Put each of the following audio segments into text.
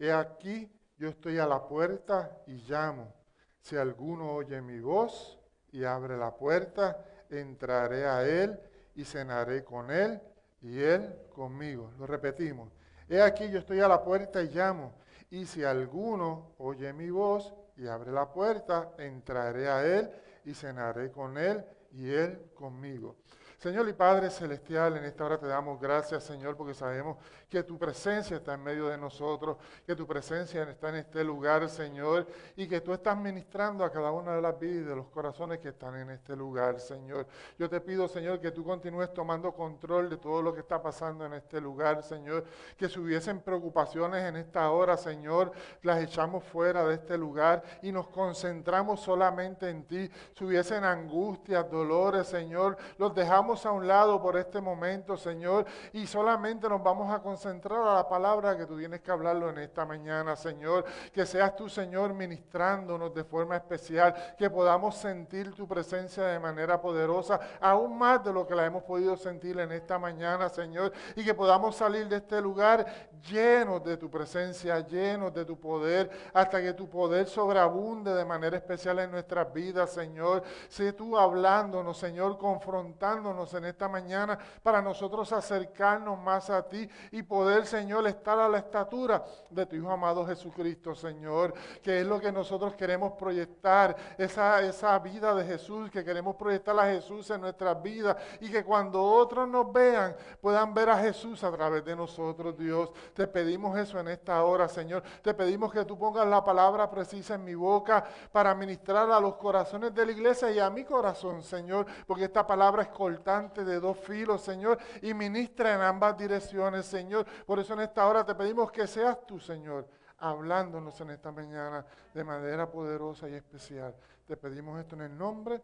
he aquí, yo estoy a la puerta y llamo. Si alguno oye mi voz y abre la puerta, entraré a él y cenaré con él y él conmigo. Lo repetimos. He aquí, yo estoy a la puerta y llamo. Y si alguno oye mi voz y abre la puerta, entraré a él y cenaré con él y él conmigo. Señor y Padre Celestial, en esta hora te damos gracias, Señor, porque sabemos que tu presencia está en medio de nosotros, que tu presencia está en este lugar, Señor, y que tú estás ministrando a cada una de las vidas y de los corazones que están en este lugar, Señor. Yo te pido, Señor, que tú continúes tomando control de todo lo que está pasando en este lugar, Señor, que si hubiesen preocupaciones en esta hora, Señor, las echamos fuera de este lugar y nos concentramos solamente en ti. Si hubiesen angustias, dolores, Señor, los dejamos a un lado por este momento, Señor, y solamente nos vamos a concentrar a la palabra que tú tienes que hablarlo en esta mañana, Señor. Que seas tú, Señor, ministrándonos de forma especial, que podamos sentir tu presencia de manera poderosa, aún más de lo que la hemos podido sentir en esta mañana, Señor, y que podamos salir de este lugar llenos de tu presencia, llenos de tu poder, hasta que tu poder sobreabunde de manera especial en nuestras vidas, Señor. Sé tú hablándonos, Señor, confrontándonos en esta mañana para nosotros acercarnos más a ti y poder, Señor, estar a la estatura de tu Hijo amado Jesucristo, Señor, que es lo que nosotros queremos proyectar, esa, esa vida de Jesús, que queremos proyectar a Jesús en nuestras vidas y que cuando otros nos vean puedan ver a Jesús a través de nosotros, Dios. Te pedimos eso en esta hora, Señor. Te pedimos que tú pongas la palabra precisa en mi boca para ministrar a los corazones de la iglesia y a mi corazón, Señor, porque esta palabra es cortada de dos filos, Señor, y ministra en ambas direcciones, Señor. Por eso en esta hora te pedimos que seas tú, Señor, hablándonos en esta mañana de manera poderosa y especial. Te pedimos esto en el nombre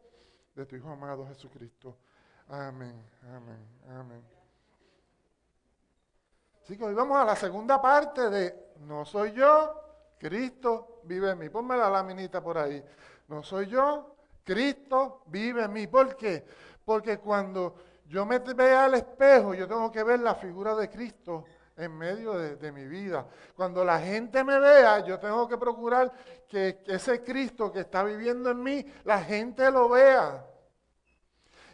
de tu Hijo amado Jesucristo. Amén, amén, amén. Así que hoy vamos a la segunda parte de No soy yo, Cristo vive en mí. Ponme la laminita por ahí. No soy yo, Cristo vive en mí. ¿Por qué? Porque cuando yo me vea al espejo, yo tengo que ver la figura de Cristo en medio de, mi vida. Cuando la gente me vea, yo tengo que procurar que, ese Cristo que está viviendo en mí, la gente lo vea.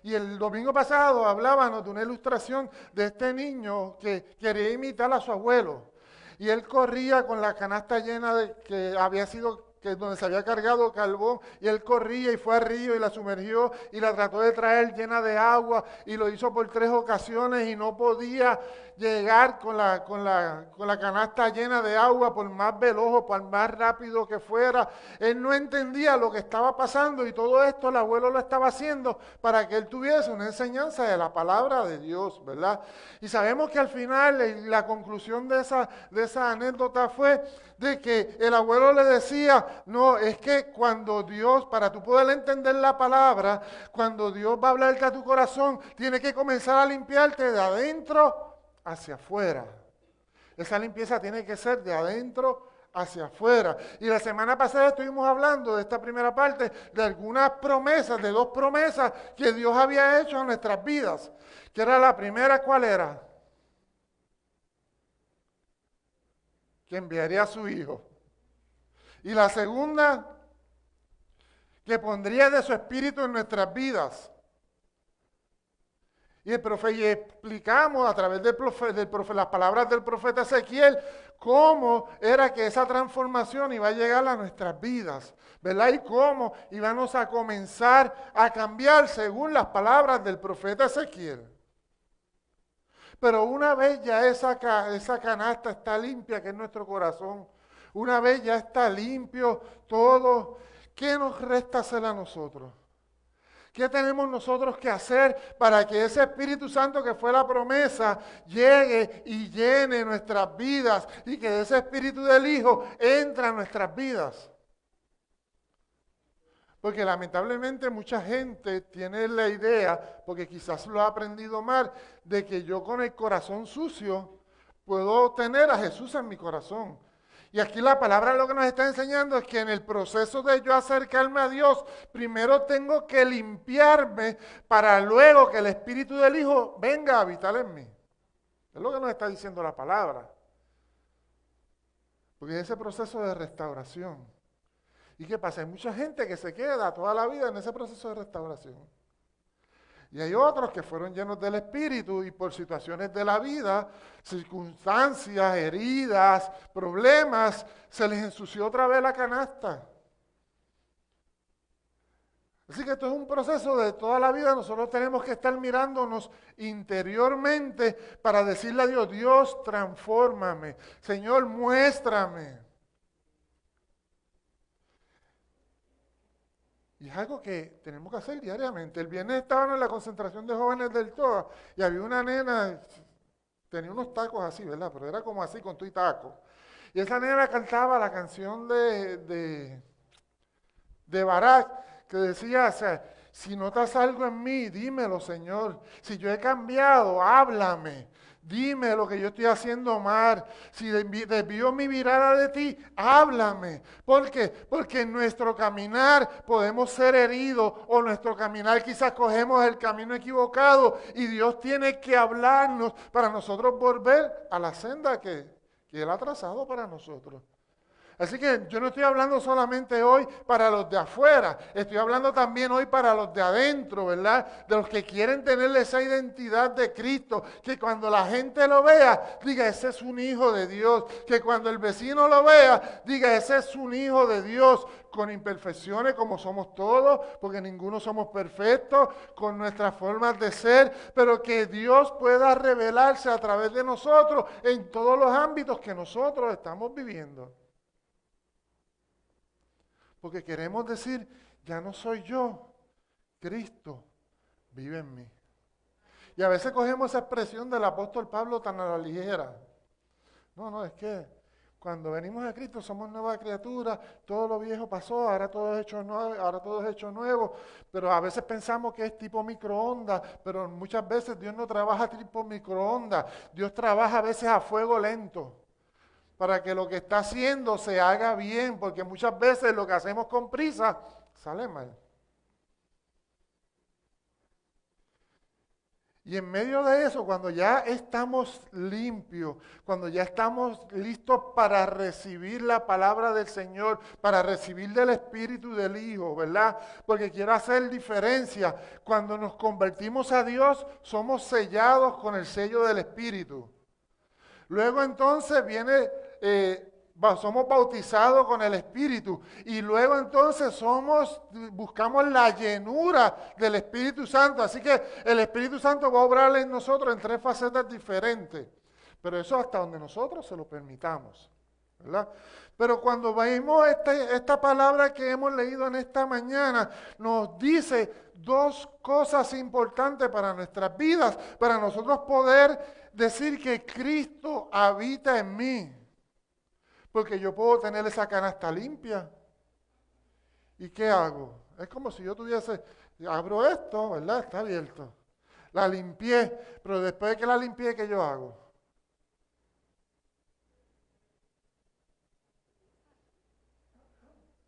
Y el domingo pasado hablábamos de una ilustración de este niño que quería imitar a su abuelo. Y él corría con la canasta llena de que había sido que donde se había cargado carbón, y él corría y fue al río y la sumergió y la trató de traer llena de agua y lo hizo por tres ocasiones y no podía llegar con la, con la, con la canasta llena de agua por más veloz o por más rápido que fuera. Él no entendía lo que estaba pasando y todo esto el abuelo lo estaba haciendo para que él tuviese una enseñanza de la palabra de Dios, ¿verdad? Y sabemos que al final la conclusión de esa, de esa anécdota fue de que el abuelo le decía, no, es que cuando Dios, para tú poder entender la palabra, cuando Dios va a hablarte a tu corazón, tiene que comenzar a limpiarte de adentro hacia afuera. Esa limpieza tiene que ser de adentro hacia afuera. Y la semana pasada estuvimos hablando de esta primera parte, de algunas promesas, de dos promesas que Dios había hecho en nuestras vidas. Que era la primera, ¿cuál era? Que enviaría a su Hijo. Y la segunda, que pondría de su espíritu en nuestras vidas. Y, el y explicamos a través del del las palabras del profeta Ezequiel cómo era que esa transformación iba a llegar a nuestras vidas, ¿verdad? Y cómo íbamos a comenzar a cambiar según las palabras del profeta Ezequiel. Pero una vez ya esa, esa canasta está limpia, que es nuestro corazón, una vez ya está limpio todo, ¿qué nos resta hacer a nosotros? ¿Qué tenemos nosotros que hacer para que ese Espíritu Santo que fue la promesa llegue y llene nuestras vidas y que ese Espíritu del Hijo entre a nuestras vidas? Porque lamentablemente mucha gente tiene la idea, porque quizás lo ha aprendido mal, de que yo con el corazón sucio puedo tener a Jesús en mi corazón. Y aquí la palabra lo que nos está enseñando es que en el proceso de yo acercarme a Dios, primero tengo que limpiarme para luego que el Espíritu del Hijo venga a habitar en mí. Es lo que nos está diciendo la palabra. Porque es ese proceso de restauración. ¿Y qué pasa? Hay mucha gente que se queda toda la vida en ese proceso de restauración. Y hay otros que fueron llenos del Espíritu y por situaciones de la vida, circunstancias, heridas, problemas, se les ensució otra vez la canasta. Así que esto es un proceso de toda la vida. Nosotros tenemos que estar mirándonos interiormente para decirle a Dios, Dios, transfórmame. Señor, muéstrame. Y es algo que tenemos que hacer diariamente. El viernes estaban en la concentración de jóvenes del TOA y había una nena, tenía unos tacos así, ¿verdad? Pero era como así, con tu y taco. Y esa nena cantaba la canción de, de, de Barak que decía, o sea, si notas algo en mí, dímelo, Señor. Si yo he cambiado, háblame. Dime lo que yo estoy haciendo mal. Si desvío mi mirada de ti, háblame. ¿Por qué? Porque en nuestro caminar podemos ser heridos o nuestro caminar quizás cogemos el camino equivocado y Dios tiene que hablarnos para nosotros volver a la senda que, que Él ha trazado para nosotros. Así que yo no estoy hablando solamente hoy para los de afuera, estoy hablando también hoy para los de adentro, ¿verdad? De los que quieren tener esa identidad de Cristo, que cuando la gente lo vea, diga, ese es un hijo de Dios, que cuando el vecino lo vea, diga, ese es un hijo de Dios, con imperfecciones como somos todos, porque ninguno somos perfectos, con nuestras formas de ser, pero que Dios pueda revelarse a través de nosotros en todos los ámbitos que nosotros estamos viviendo. Porque queremos decir, ya no soy yo, Cristo vive en mí. Y a veces cogemos esa expresión del apóstol Pablo tan a la ligera. No, no, es que cuando venimos a Cristo somos nuevas criaturas, todo lo viejo pasó, ahora todo es hecho nuevo, ahora todo es hecho nuevo, pero a veces pensamos que es tipo microondas, pero muchas veces Dios no trabaja tipo microondas, Dios trabaja a veces a fuego lento para que lo que está haciendo se haga bien, porque muchas veces lo que hacemos con prisa sale mal. Y en medio de eso, cuando ya estamos limpios, cuando ya estamos listos para recibir la palabra del Señor, para recibir del Espíritu del Hijo, ¿verdad? Porque quiero hacer diferencia. Cuando nos convertimos a Dios, somos sellados con el sello del Espíritu. Luego entonces viene eh, somos bautizados con el Espíritu y luego entonces somos, buscamos la llenura del Espíritu Santo. Así que el Espíritu Santo va a obrar en nosotros en tres facetas diferentes, pero eso hasta donde nosotros se lo permitamos. Pero cuando vemos esta, esta palabra que hemos leído en esta mañana, nos dice dos cosas importantes para nuestras vidas, para nosotros poder decir que Cristo habita en mí. Porque yo puedo tener esa canasta limpia. ¿Y qué hago? Es como si yo tuviese, abro esto, ¿verdad? Está abierto. La limpié, pero después de que la limpié, ¿qué yo hago?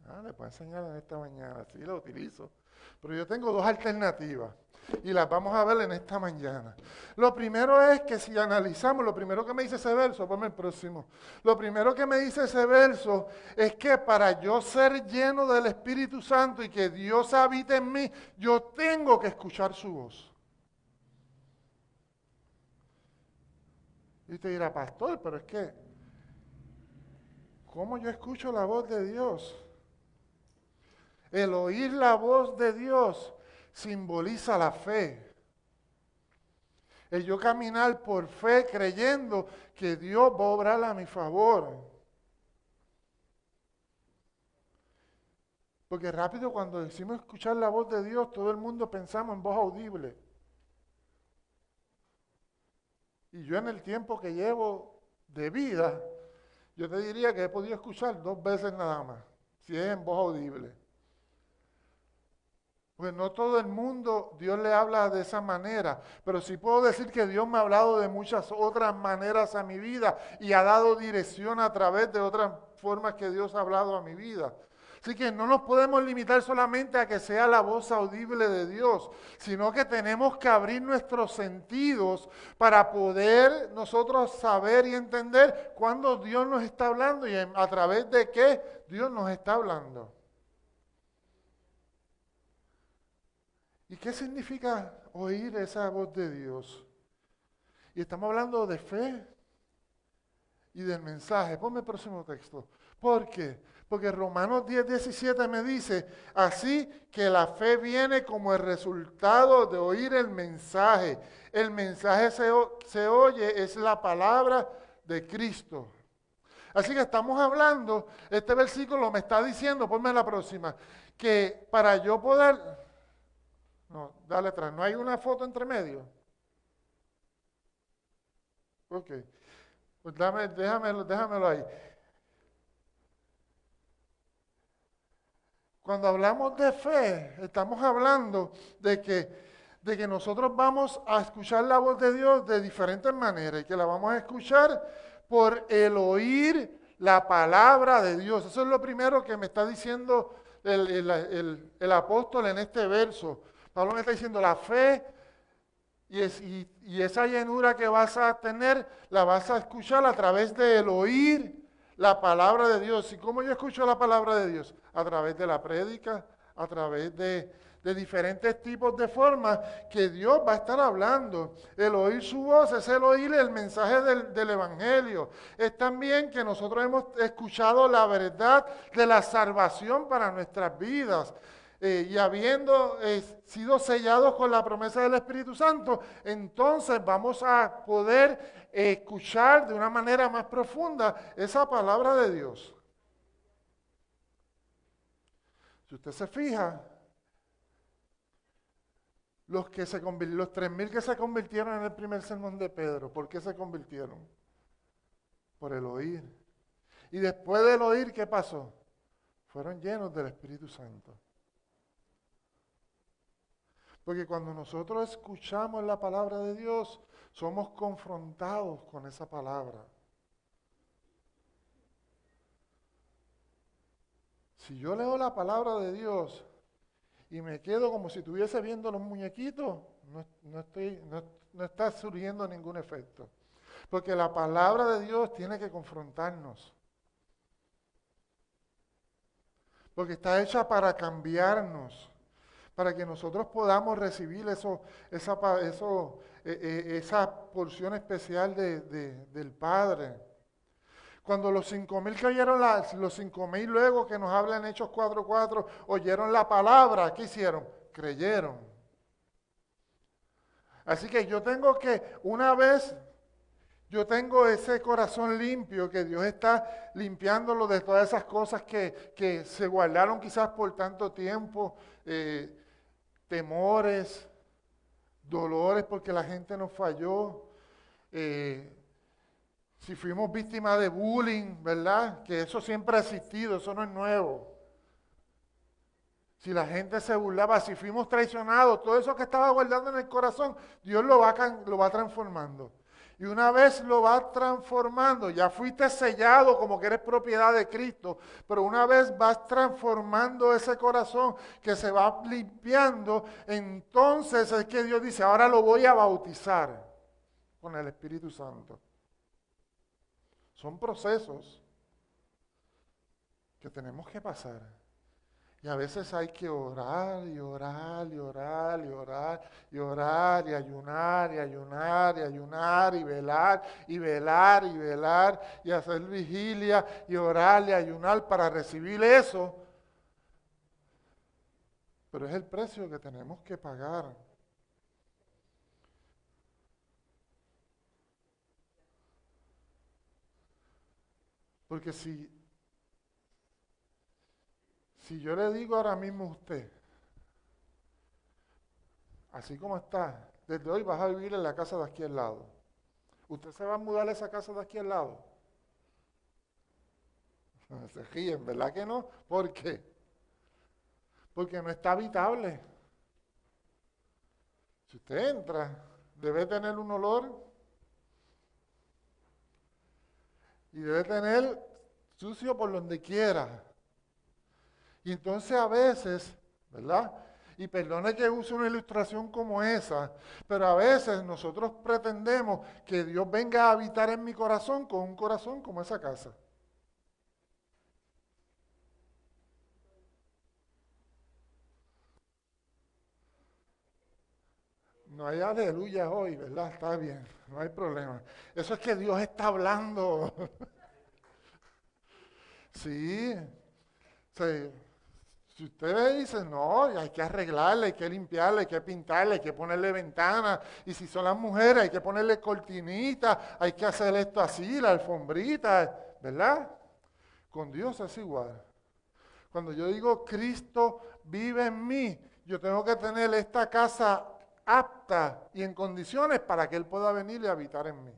Ah, le puedo enseñar en esta mañana, sí, lo utilizo. Pero yo tengo dos alternativas y las vamos a ver en esta mañana. Lo primero es que si analizamos, lo primero que me dice ese verso, ponme el próximo. Lo primero que me dice ese verso es que para yo ser lleno del Espíritu Santo y que Dios habite en mí, yo tengo que escuchar su voz. Y te dirá, pastor, pero es que, ¿cómo yo escucho la voz de Dios? El oír la voz de Dios simboliza la fe. El yo caminar por fe creyendo que Dios va a obrar a mi favor. Porque rápido cuando decimos escuchar la voz de Dios, todo el mundo pensamos en voz audible. Y yo en el tiempo que llevo de vida, yo te diría que he podido escuchar dos veces nada más, si es en voz audible. Pues no todo el mundo Dios le habla de esa manera, pero sí puedo decir que Dios me ha hablado de muchas otras maneras a mi vida y ha dado dirección a través de otras formas que Dios ha hablado a mi vida. Así que no nos podemos limitar solamente a que sea la voz audible de Dios, sino que tenemos que abrir nuestros sentidos para poder nosotros saber y entender cuándo Dios nos está hablando y a través de qué Dios nos está hablando. ¿Y qué significa oír esa voz de Dios? Y estamos hablando de fe y del mensaje. Ponme el próximo texto. ¿Por qué? Porque Romanos 10, 17 me dice, así que la fe viene como el resultado de oír el mensaje. El mensaje se, se oye, es la palabra de Cristo. Así que estamos hablando, este versículo me está diciendo, ponme la próxima, que para yo poder, no, dale atrás, no hay una foto entre medio. Ok. Pues dame, déjamelo, déjamelo ahí. Cuando hablamos de fe, estamos hablando de que, de que nosotros vamos a escuchar la voz de Dios de diferentes maneras y que la vamos a escuchar por el oír la palabra de Dios. Eso es lo primero que me está diciendo el, el apóstol en este verso. Pablo me está diciendo, la fe y, esa llenura que vas a tener, la vas a escuchar a través del oír la palabra de Dios. ¿Y cómo yo escucho la palabra de Dios? A través de la prédica, a través de, diferentes tipos de formas que Dios va a estar hablando. El oír su voz es el oír el mensaje del, del, Evangelio. Es también que nosotros hemos escuchado la verdad de la salvación para nuestras vidas. Eh, y habiendo eh, sido sellados con la promesa del Espíritu Santo, entonces vamos a poder escuchar de una manera más profunda esa palabra de Dios. Si usted se fija, los, que se los 3.000 que se convirtieron en el primer sermón de Pedro, ¿por qué se convirtieron? Por el oír. Y después del oír, ¿qué pasó? Fueron llenos del Espíritu Santo. Porque cuando nosotros escuchamos la palabra de Dios, somos confrontados con esa palabra. Si yo leo la palabra de Dios y me quedo como si estuviese viendo los muñequitos, no, estoy, no está surgiendo ningún efecto. Porque la palabra de Dios tiene que confrontarnos. Porque está hecha para cambiarnos para que nosotros podamos recibir eso, esa, eh, eh, esa porción especial del Padre. Cuando los cinco mil cayeron, los cinco mil luego que nos hablan Hechos 4.4, oyeron la palabra, ¿qué hicieron? Creyeron. Así que yo tengo que, una vez yo tengo ese corazón limpio, que Dios está limpiándolo de todas esas cosas que, se guardaron quizás por tanto tiempo. Eh, temores, dolores porque la gente nos falló, eh, si fuimos víctimas de bullying, ¿verdad? Que eso siempre ha existido, eso no es nuevo. Si la gente se burlaba, si fuimos traicionados, todo eso que estaba guardando en el corazón, Dios lo va, lo va transformando. Y una vez lo vas transformando, ya fuiste sellado como que eres propiedad de Cristo, pero una vez vas transformando ese corazón que se va limpiando, entonces es que Dios dice, ahora lo voy a bautizar con el Espíritu Santo. Son procesos que tenemos que pasar. Y a veces hay que orar y orar y orar y orar y orar y ayunar y ayunar y ayunar y velar y velar y velar y hacer vigilia y orar y ayunar para recibir eso. Pero es el precio que tenemos que pagar. Porque si si yo le digo ahora mismo a usted, así como está, desde hoy vas a vivir en la casa de aquí al lado. ¿Usted se va a mudar a esa casa de aquí al lado? Se ríen, ¿verdad que no? ¿Por qué? Porque no está habitable. Si usted entra, debe tener un olor y debe tener sucio por donde quiera. Y entonces a veces, ¿verdad? Y perdone que use una ilustración como esa, pero a veces nosotros pretendemos que Dios venga a habitar en mi corazón con un corazón como esa casa. No hay aleluya hoy, ¿verdad? Está bien, no hay problema. Eso es que Dios está hablando. sí. sí. Si ustedes dicen, no, hay que arreglarle, hay que limpiarle, hay que pintarle, hay que ponerle ventanas. Y si son las mujeres, hay que ponerle cortinitas, hay que hacer esto así, la alfombrita, ¿verdad? Con Dios es igual. Cuando yo digo Cristo vive en mí, yo tengo que tener esta casa apta y en condiciones para que Él pueda venir y habitar en mí.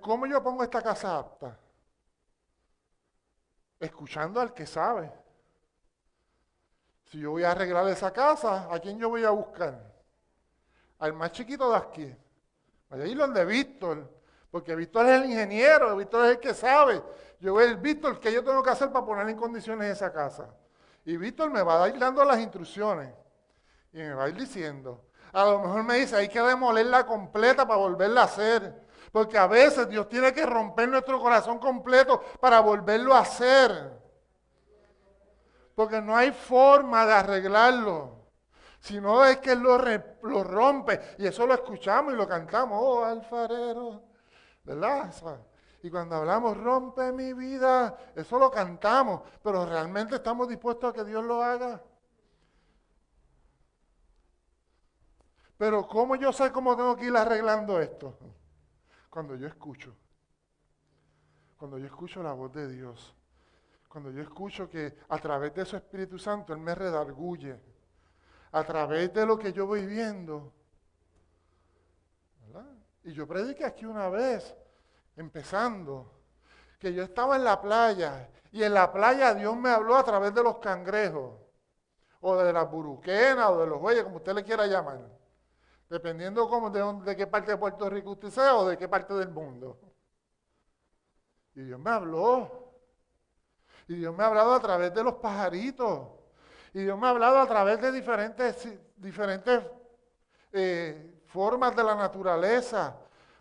¿cómo yo pongo esta casa apta? Escuchando al que sabe. Si yo voy a arreglar esa casa, ¿a quién yo voy a buscar? Al más chiquito de aquí. Vaya a donde Víctor, porque Víctor es el ingeniero, Víctor es el que sabe. Yo voy a Víctor, ¿qué yo tengo que hacer para poner en condiciones esa casa? Y Víctor me va a ir dando las instrucciones y me va a ir diciendo. A lo mejor me dice, hay que demolerla completa para volverla a hacer. Porque a veces Dios tiene que romper nuestro corazón completo para volverlo a hacer. Porque no hay forma de arreglarlo. Si no es que lo, lo, rompe. Y eso lo escuchamos y lo cantamos. Oh, alfarero. ¿Verdad? Y cuando hablamos, rompe mi vida, eso lo cantamos, pero realmente estamos dispuestos a que Dios lo haga. Pero ¿cómo yo sé cómo tengo que ir arreglando esto? Cuando yo escucho. Cuando yo escucho la voz de Dios. Cuando yo escucho que a través de su Espíritu Santo Él me redarguye. A través de lo que yo voy viendo. Y yo prediqué aquí una vez empezando, que yo estaba en la playa y en la playa Dios me habló a través de los cangrejos, o de las buruquenas, o de los bueyes, como usted le quiera llamar, dependiendo de, de qué parte de Puerto Rico usted sea o de qué parte del mundo. Y Dios me habló. Y Dios me ha hablado a través de los pajaritos. Y Dios me ha hablado a través de diferentes, diferentes eh, formas de la naturaleza.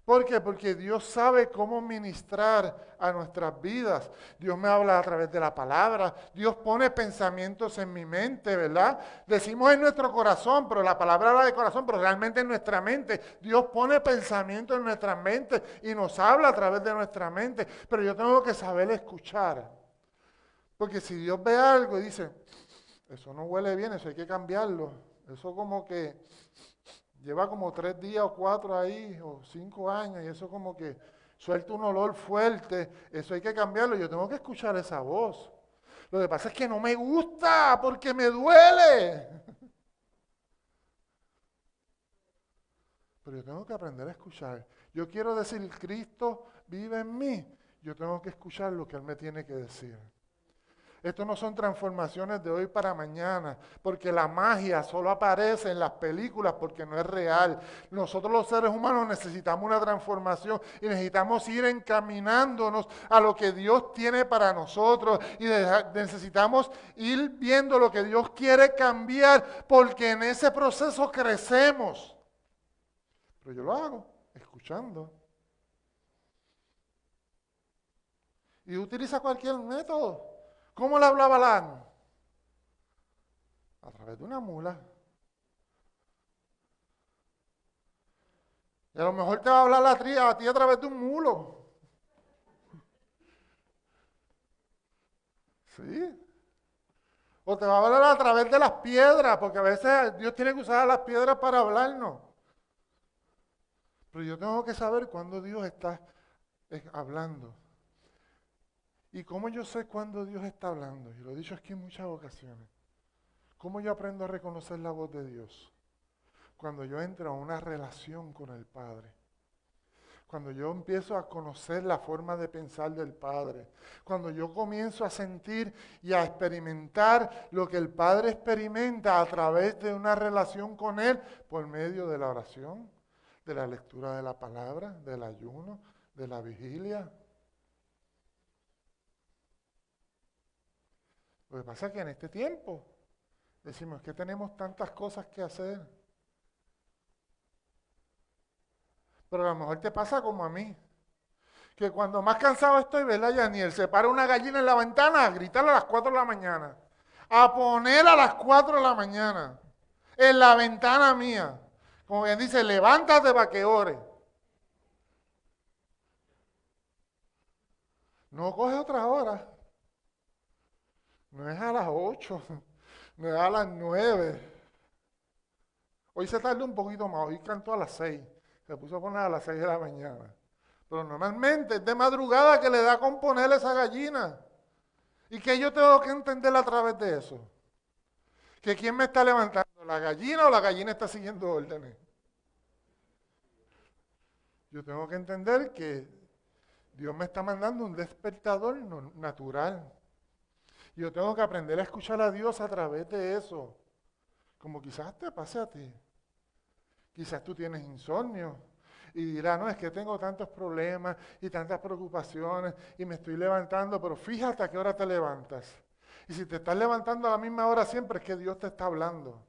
¿Por qué? Porque Dios sabe cómo ministrar a nuestras vidas. Dios me habla a través de la palabra. Dios pone pensamientos en mi mente, ¿verdad? Decimos en nuestro corazón, pero la palabra habla de corazón, pero realmente en nuestra mente. Dios pone pensamientos en nuestra mente y nos habla a través de nuestra mente. Pero yo tengo que saber escuchar. Porque si Dios ve algo y dice, eso no huele bien, eso hay que cambiarlo. Eso como que lleva como tres días o cuatro ahí, o cinco años, y eso como que suelta un olor fuerte, eso hay que cambiarlo, yo tengo que escuchar esa voz. Lo que pasa es que no me gusta porque me duele. Pero yo tengo que aprender a escuchar. Yo quiero decir, Cristo vive en mí. Yo tengo que escuchar lo que Él me tiene que decir. Esto no son transformaciones de hoy para mañana, porque la magia solo aparece en las películas porque no es real. Nosotros los seres humanos necesitamos una transformación y necesitamos ir encaminándonos a lo que Dios tiene para nosotros y necesitamos ir viendo lo que Dios quiere cambiar porque en ese proceso crecemos. Pero yo lo hago escuchando. Y utiliza cualquier método. ¿Cómo le hablaba Balán? A través de una mula. Y a lo mejor te va a hablar la a ti a través de un mulo. ¿Sí? O te va a hablar a través de las piedras, porque a veces Dios tiene que usar las piedras para hablarnos. Pero yo tengo que saber cuándo Dios está hablando. ¿Y cómo yo sé cuándo Dios está hablando? Y lo he dicho aquí en muchas ocasiones. ¿Cómo yo aprendo a reconocer la voz de Dios? Cuando yo entro a una relación con el Padre. Cuando yo empiezo a conocer la forma de pensar del Padre. Cuando yo comienzo a sentir y a experimentar lo que el Padre experimenta a través de una relación con Él por medio de la oración, de la lectura de la palabra, del ayuno, de la vigilia. Lo que pasa es que en este tiempo decimos que tenemos tantas cosas que hacer. Pero a lo mejor te pasa como a mí. Que cuando más cansado estoy, ¿verdad, Yaniel? Se para una gallina en la ventana a gritar a las 4 de la mañana. A poner a las 4 de la mañana. En la ventana mía. Como quien dice, levántate para que ore. No coge otra hora. No es a las 8. No es a las 9. Hoy se tardó un poquito más. Hoy cantó a las 6. Se puso a poner a las 6 de la mañana. Pero normalmente es de madrugada que le da a componer esa gallina. ¿Y que yo tengo que entender a través de eso? Que quién me está levantando, la gallina o la gallina está siguiendo órdenes. Yo tengo que entender que Dios me está mandando un despertador natural. Yo tengo que aprender a escuchar a Dios a través de eso. Como quizás te pase a ti. Quizás tú tienes insomnio y dirás, no, es que tengo tantos problemas y tantas preocupaciones y me estoy levantando, pero fíjate a qué hora te levantas. Y si te estás levantando a la misma hora siempre es que Dios te está hablando.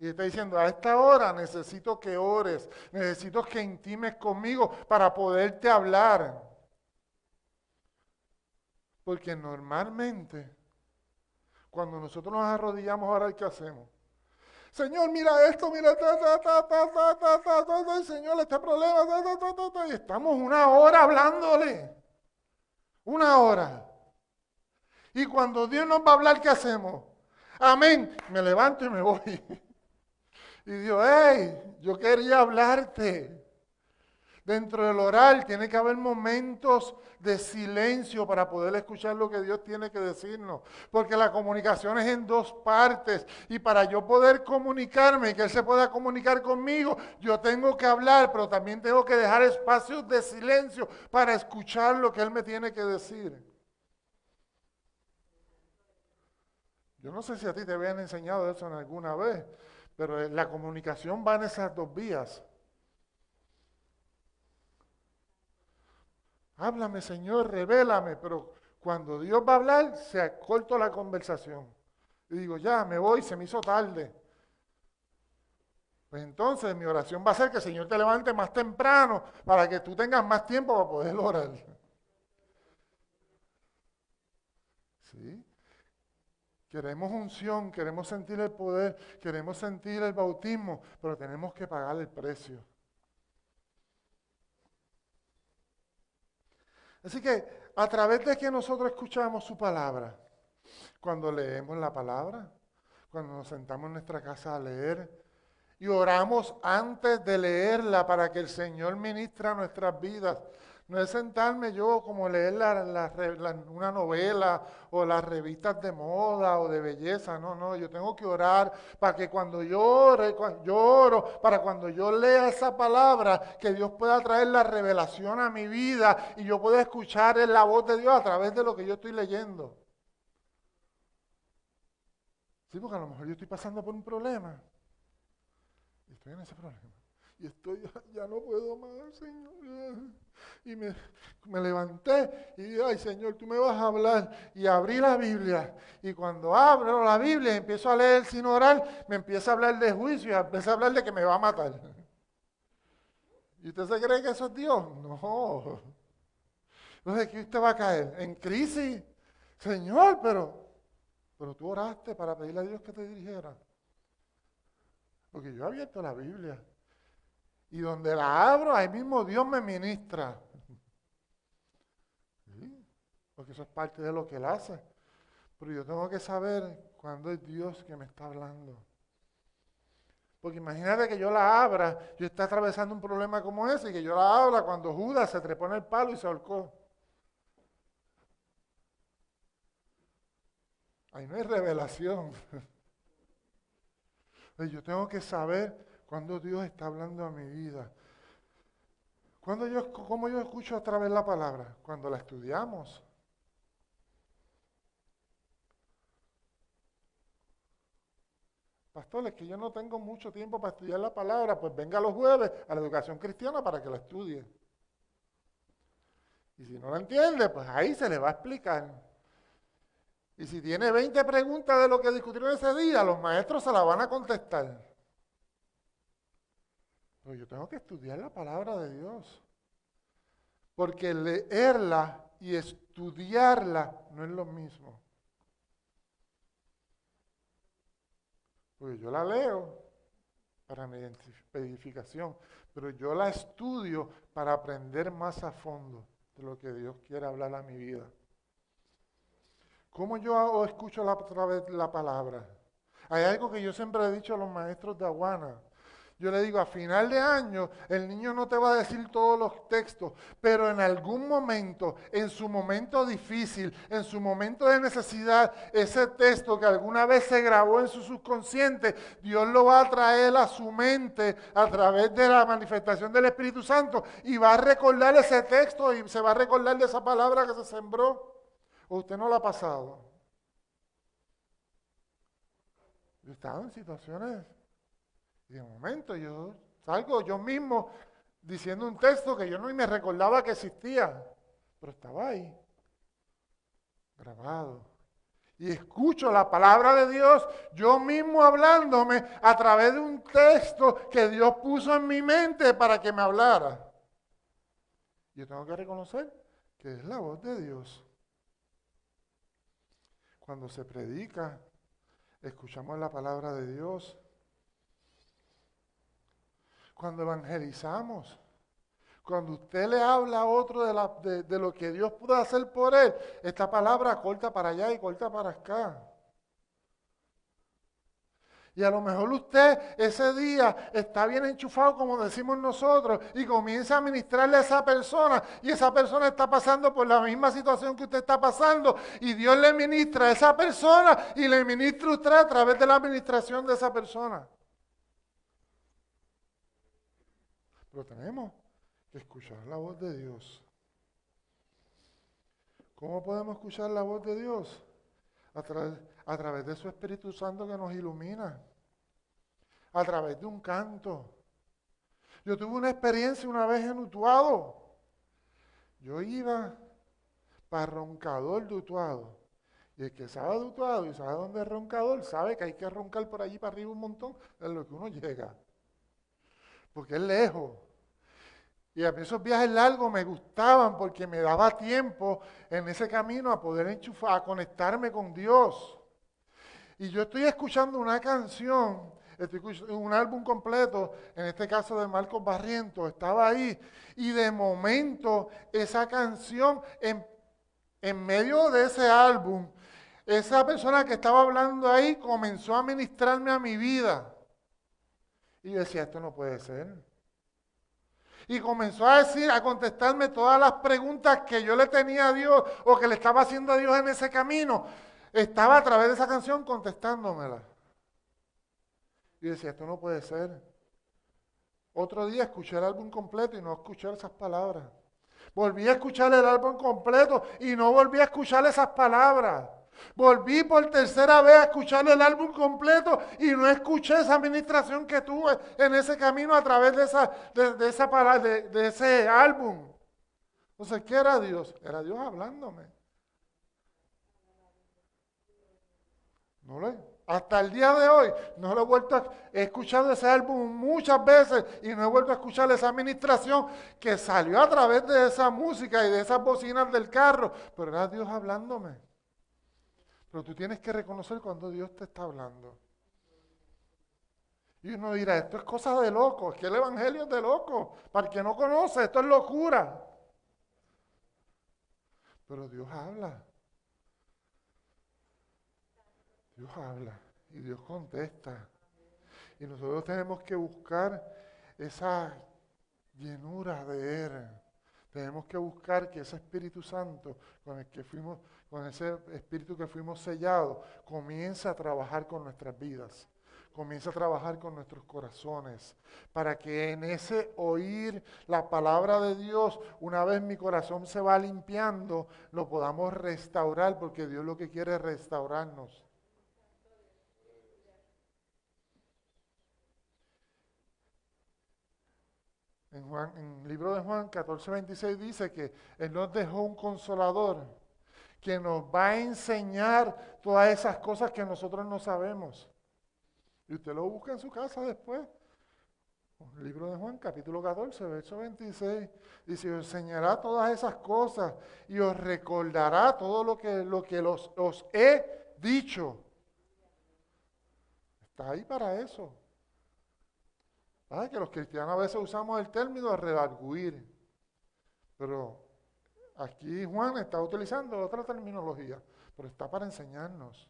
Y está diciendo, a esta hora necesito que ores, necesito que intimes conmigo para poderte hablar. Porque normalmente, cuando nosotros nos arrodillamos, ahora ¿qué hacemos? Señor, mira esto, mira, ta, Señor, este problema, y estamos una hora hablándole. Una hora. Y cuando Dios nos va a hablar, ¿qué hacemos? Amén. Me levanto y me voy. Y Dios, hey, yo quería hablarte. Dentro del oral tiene que haber momentos de silencio para poder escuchar lo que Dios tiene que decirnos. Porque la comunicación es en dos partes. Y para yo poder comunicarme y que Él se pueda comunicar conmigo, yo tengo que hablar, pero también tengo que dejar espacios de silencio para escuchar lo que Él me tiene que decir. Yo no sé si a ti te habían enseñado eso en alguna vez, pero la comunicación va en esas dos vías. Háblame, Señor, revélame. Pero cuando Dios va a hablar, se cortó la conversación. Y digo, ya, me voy, se me hizo tarde. Pues entonces mi oración va a ser que el Señor te levante más temprano para que tú tengas más tiempo para poder orar. ¿Sí? Queremos unción, queremos sentir el poder, queremos sentir el bautismo, pero tenemos que pagar el precio. Así que a través de que nosotros escuchamos su palabra, cuando leemos la palabra, cuando nos sentamos en nuestra casa a leer y oramos antes de leerla para que el Señor ministra nuestras vidas, no es sentarme yo como leer una novela o las revistas de moda o de belleza. No, no, yo tengo que orar para que cuando yo ore, yo oro, para cuando yo lea esa palabra, que Dios pueda traer la revelación a mi vida y yo pueda escuchar la voz de Dios a través de lo que yo estoy leyendo. Sí, porque a lo mejor yo estoy pasando por un problema. Estoy en ese problema. Y estoy, ya no puedo más, Señor. Y me, levanté y dije, ay Señor, tú me vas a hablar. Y abrí la Biblia. Y cuando abro la Biblia y empiezo a leer sin orar, me empieza a hablar de juicio y empieza a hablar de que me va a matar. ¿Y usted se cree que eso es Dios? No. Entonces, ¿qué usted va a caer? En crisis. Señor, pero, pero tú oraste para pedirle a Dios que te dirigiera. Porque yo he abierto la Biblia. Y donde la abro, ahí mismo Dios me ministra. Porque eso es parte de lo que Él hace. Pero yo tengo que saber cuándo es Dios que me está hablando. Porque imagínate que yo la abra, yo estoy atravesando un problema como ese, y que yo la abra cuando Judas se trepó en el palo y se ahorcó. Ahí no hay revelación. Yo tengo que saber cuando Dios está hablando a mi vida. Cuando yo, ¿Cómo yo escucho a través de la palabra? Cuando la estudiamos. Pastores, que yo no tengo mucho tiempo para estudiar la palabra, pues venga los jueves a la educación cristiana para que la estudie. Y si no la entiende, pues ahí se le va a explicar. Y si tiene 20 preguntas de lo que discutieron ese día, los maestros se la van a contestar. Pero yo tengo que estudiar la palabra de Dios. Porque leerla y estudiarla no es lo mismo. Porque yo la leo para mi edificación, pero yo la estudio para aprender más a fondo de lo que Dios quiere hablar a mi vida. ¿Cómo yo escucho la, la palabra? Hay algo que yo siempre he dicho a los maestros de Aguana. Yo le digo, a final de año el niño no te va a decir todos los textos, pero en algún momento, en su momento difícil, en su momento de necesidad, ese texto que alguna vez se grabó en su subconsciente, Dios lo va a traer a su mente a través de la manifestación del Espíritu Santo y va a recordar ese texto y se va a recordar de esa palabra que se sembró. ¿O usted no lo ha pasado? Yo he estado en situaciones y de momento yo salgo yo mismo diciendo un texto que yo no me recordaba que existía, pero estaba ahí, grabado. Y escucho la palabra de Dios yo mismo hablándome a través de un texto que Dios puso en mi mente para que me hablara. Yo tengo que reconocer que es la voz de Dios. Cuando se predica, escuchamos la palabra de Dios, cuando evangelizamos, cuando usted le habla a otro de, lo que Dios pudo hacer por él, esta palabra corta para allá y corta para acá. Y a lo mejor usted ese día está bien enchufado, como decimos nosotros, y comienza a ministrarle a esa persona, y esa persona está pasando por la misma situación que usted está pasando, y Dios le ministra a esa persona y le ministra usted a través de la administración de esa persona. Pero tenemos que escuchar la voz de Dios. ¿Cómo podemos escuchar la voz de Dios? A, a través de su Espíritu Santo que nos ilumina. A través de un canto. Yo tuve una experiencia una vez en Utuado. Yo iba para Roncador de Utuado. Y el que sabe de Utuado y sabe dónde es Roncador, sabe que hay que roncar por allí para arriba un montón en lo que uno llega porque es lejos. Y a mí esos viajes largos me gustaban porque me daba tiempo en ese camino a poder enchufar, a conectarme con Dios. Y yo estoy escuchando una canción, un álbum completo, en este caso de Marcos Barrientos, estaba ahí. Y de momento esa canción, en, en medio de ese álbum, esa persona que estaba hablando ahí comenzó a ministrarme a mi vida. Y yo decía, esto no puede ser. Y comenzó a decir, a contestarme todas las preguntas que yo le tenía a Dios o que le estaba haciendo a Dios en ese camino. Estaba a través de esa canción contestándomela. Y decía, esto no puede ser. Otro día escuché el álbum completo y no escuché esas palabras. Volví a escuchar el álbum completo y no volví a escuchar esas palabras. Volví por tercera vez a escuchar el álbum completo y no escuché esa administración que tuve en ese camino a través de, esa, de, esa, de, de ese álbum. Entonces, ¿qué era Dios? Era Dios hablándome. Hasta el día de hoy no lo he vuelto a he escuchado ese álbum muchas veces y no he vuelto a escuchar esa administración que salió a través de esa música y de esas bocinas del carro, pero era Dios hablándome. Pero tú tienes que reconocer cuando Dios te está hablando. Y uno dirá, esto es cosa de loco, es que el Evangelio es de loco. Para el que no conoce, esto es locura. Pero Dios habla. Dios habla y Dios contesta. Y nosotros tenemos que buscar esa llenura de Él. Tenemos que buscar que ese Espíritu Santo con el que fuimos con ese espíritu que fuimos sellados, comienza a trabajar con nuestras vidas, comienza a trabajar con nuestros corazones, para que en ese oír la palabra de Dios, una vez mi corazón se va limpiando, lo podamos restaurar, porque Dios lo que quiere es restaurarnos. En, Juan, en el libro de Juan 14, 26 dice que Él nos dejó un consolador que nos va a enseñar todas esas cosas que nosotros no sabemos. Y usted lo busca en su casa después. El libro de Juan, capítulo 14, verso 26, dice, os enseñará todas esas cosas y os recordará todo lo que, lo que los, os he dicho. Está ahí para eso. ¿Sabes? Que los cristianos a veces usamos el término redarguir, pero aquí Juan está utilizando otra terminología, pero está para enseñarnos.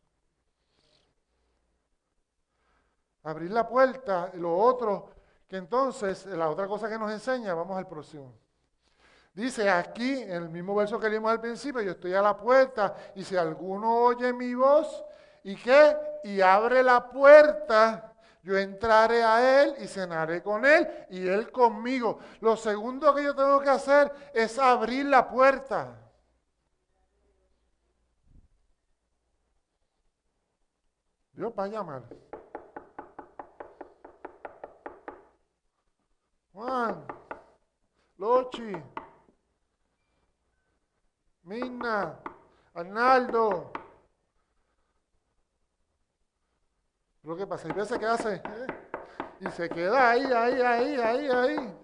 Abrir la puerta, lo otro, que entonces, la otra cosa que nos enseña, vamos al próximo. Dice aquí, en el mismo verso que leímos al principio, yo estoy a la puerta y si alguno oye mi voz, ¿y qué? Y abre la puerta, yo entraré a Él y cenaré con Él y Él conmigo. Lo segundo que yo tengo que hacer es abrir la puerta. Dios va a llamar. Juan, Lochi, Mina, Arnaldo. Lo que pasa, hay veces que hace ¿eh? y se queda ahí, ahí, ahí, ahí, ahí.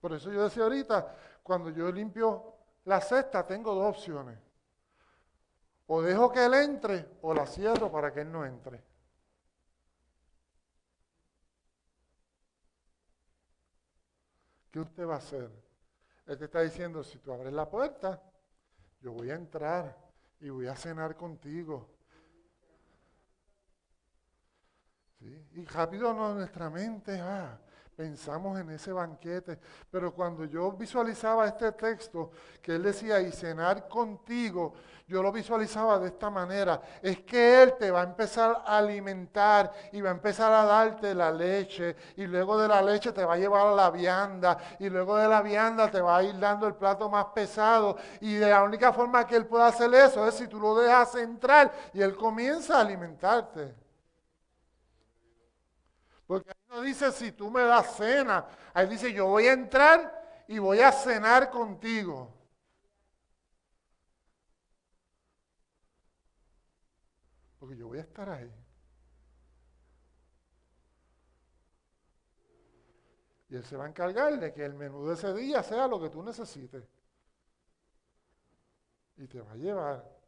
Por eso yo decía ahorita, cuando yo limpio la cesta, tengo dos opciones. O dejo que él entre o la cierro para que él no entre. ¿Qué usted va a hacer? Él te está diciendo, si tú abres la puerta, yo voy a entrar y voy a cenar contigo. Y rápido no, nuestra mente, ah, pensamos en ese banquete. Pero cuando yo visualizaba este texto, que él decía, y cenar contigo, yo lo visualizaba de esta manera. Es que él te va a empezar a alimentar y va a empezar a darte la leche. Y luego de la leche te va a llevar a la vianda. Y luego de la vianda te va a ir dando el plato más pesado. Y de la única forma que él puede hacer eso es si tú lo dejas entrar y él comienza a alimentarte. Porque ahí no dice si tú me das cena. Ahí dice yo voy a entrar y voy a cenar contigo. Porque yo voy a estar ahí. Y Él se va a encargar de que el menú de ese día sea lo que tú necesites. Y te va a llevar.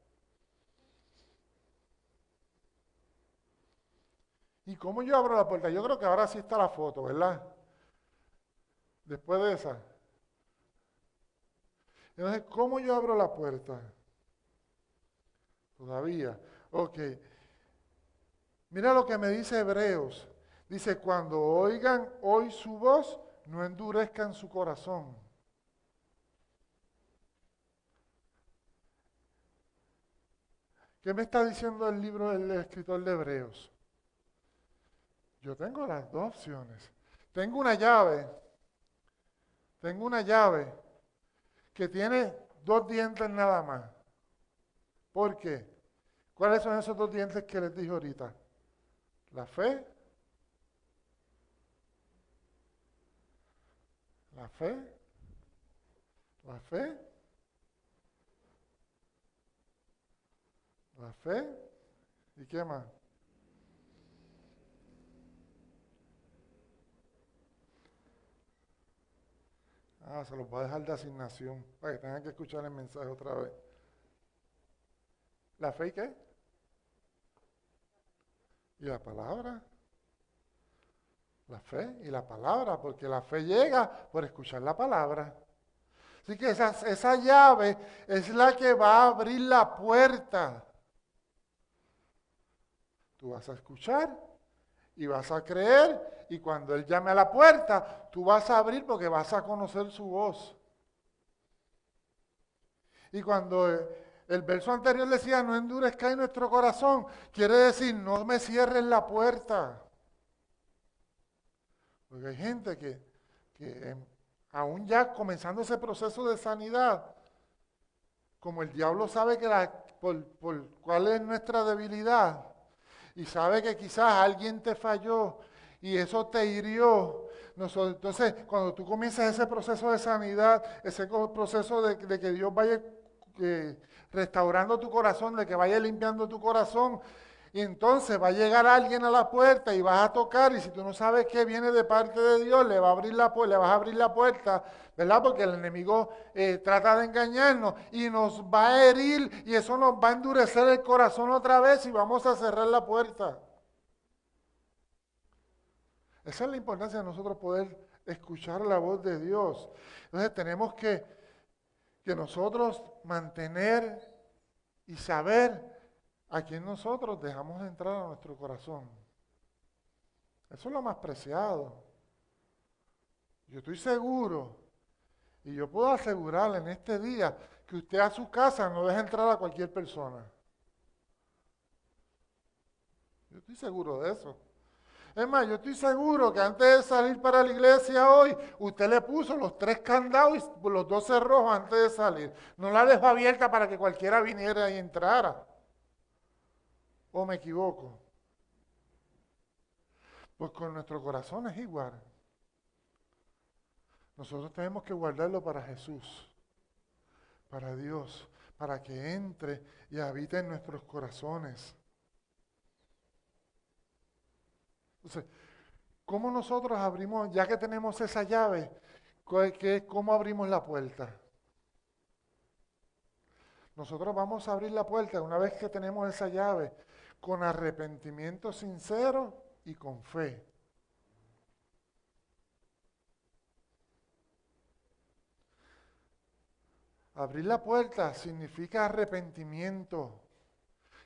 ¿Y cómo yo abro la puerta? Yo creo que ahora sí está la foto, ¿verdad? Después de esa. Entonces, ¿cómo yo abro la puerta? Todavía. Ok. Mira lo que me dice Hebreos. Dice, cuando oigan hoy su voz, no endurezcan su corazón. ¿Qué me está diciendo el libro del escritor de Hebreos? Yo tengo las dos opciones. Tengo una llave, tengo una llave que tiene dos dientes nada más. ¿Por qué? ¿Cuáles son esos dos dientes que les dije ahorita? La fe, la fe, la fe, la fe, ¿y qué más? Ah, se los va a dejar de asignación para que tengan que escuchar el mensaje otra vez. ¿La fe y qué? Y la palabra. La fe y la palabra, porque la fe llega por escuchar la palabra. Así que esa, esa llave es la que va a abrir la puerta. Tú vas a escuchar y vas a creer y cuando Él llame a la puerta, tú vas a abrir porque vas a conocer su voz. Y cuando el verso anterior decía, no endurezca en nuestro corazón, quiere decir, no me cierres la puerta. Porque hay gente que, que aún ya comenzando ese proceso de sanidad, como el diablo sabe que la, por cuál es nuestra debilidad, y sabe que quizás alguien te falló y eso te hirió, entonces, cuando tú comienzas ese proceso de sanidad, ese proceso de, que Dios vaya eh, restaurando tu corazón, de que vaya limpiando tu corazón, y entonces va a llegar alguien a la puerta y vas a tocar y si tú no sabes que viene de parte de Dios, le, va a abrir la, le vas a abrir la puerta, ¿verdad? Porque el enemigo eh, trata de engañarnos y nos va a herir y eso nos va a endurecer el corazón otra vez y vamos a cerrar la puerta. Esa es la importancia de nosotros poder escuchar la voz de Dios. Entonces tenemos que, que nosotros mantener y saber a quien nosotros dejamos entrar a nuestro corazón. Eso es lo más preciado. Yo estoy seguro y yo puedo asegurarle en este día que usted a su casa no deja entrar a cualquier persona. Yo estoy seguro de eso. Es más, yo estoy seguro que antes de salir para la iglesia hoy, usted le puso los tres candados y los dos cerrojos antes de salir. No la dejó abierta para que cualquiera viniera y entrara. ¿O me equivoco? Pues con nuestro corazón es igual. Nosotros tenemos que guardarlo para Jesús, para Dios, para que entre y habite en nuestros corazones. Entonces, ¿cómo nosotros abrimos, ya que tenemos esa llave, cómo abrimos la puerta? Nosotros vamos a abrir la puerta una vez que tenemos esa llave con arrepentimiento sincero y con fe. Abrir la puerta significa arrepentimiento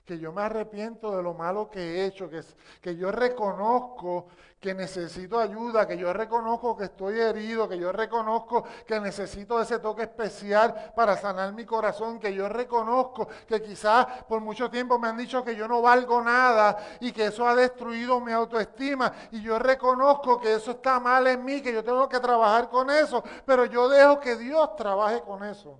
que yo me arrepiento de lo malo que he hecho, que, que yo reconozco que necesito ayuda, que yo reconozco que estoy herido, que yo reconozco que necesito ese toque especial para sanar mi corazón, que yo reconozco que quizás por mucho tiempo me han dicho que yo no valgo nada y que eso ha destruido mi autoestima y yo reconozco que eso está mal en mí, que yo tengo que trabajar con eso, pero yo dejo que Dios trabaje con eso.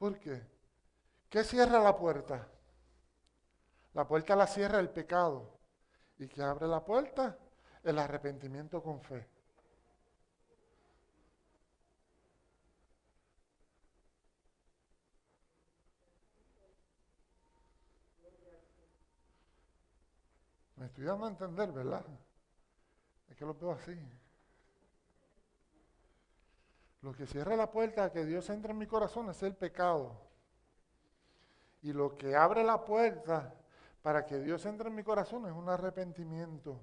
¿Por qué? ¿Qué cierra la puerta? La puerta la cierra el pecado. ¿Y qué abre la puerta? El arrepentimiento con fe. Me estoy dando a entender, ¿verdad? Es que lo veo así. Lo que cierra la puerta a que Dios entre en mi corazón es el pecado. Y lo que abre la puerta para que Dios entre en mi corazón es un arrepentimiento.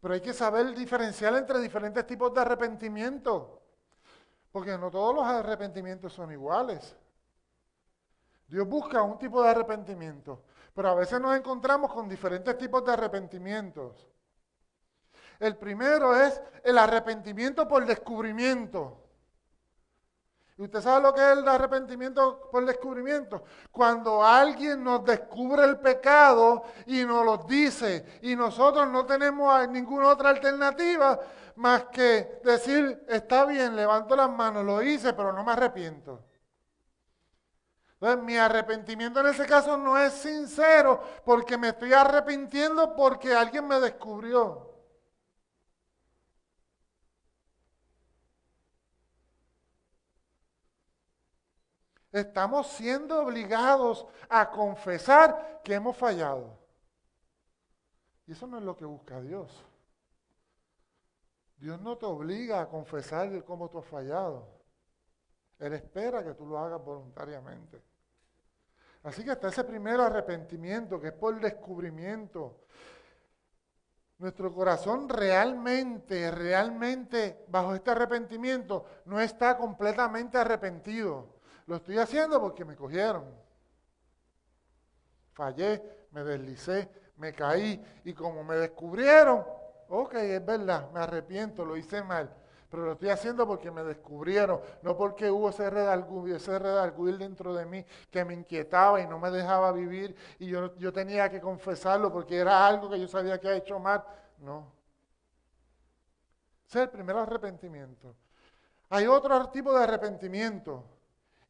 Pero hay que saber diferenciar entre diferentes tipos de arrepentimiento. Porque no todos los arrepentimientos son iguales. Dios busca un tipo de arrepentimiento. Pero a veces nos encontramos con diferentes tipos de arrepentimientos. El primero es el arrepentimiento por descubrimiento. ¿Y usted sabe lo que es el arrepentimiento por descubrimiento? Cuando alguien nos descubre el pecado y nos lo dice y nosotros no tenemos ninguna otra alternativa más que decir, está bien, levanto las manos, lo hice, pero no me arrepiento. Entonces, mi arrepentimiento en ese caso no es sincero porque me estoy arrepintiendo porque alguien me descubrió. Estamos siendo obligados a confesar que hemos fallado. Y eso no es lo que busca Dios. Dios no te obliga a confesar cómo tú has fallado. Él espera que tú lo hagas voluntariamente. Así que está ese primer arrepentimiento, que es por descubrimiento. Nuestro corazón realmente, realmente, bajo este arrepentimiento, no está completamente arrepentido. Lo estoy haciendo porque me cogieron. Fallé, me deslicé, me caí y como me descubrieron, ok, es verdad, me arrepiento, lo hice mal. Pero lo estoy haciendo porque me descubrieron, no porque hubo ese redarguir, ese dentro de mí que me inquietaba y no me dejaba vivir y yo, yo tenía que confesarlo porque era algo que yo sabía que había hecho mal. No. Ese es el primer arrepentimiento. Hay otro tipo de arrepentimiento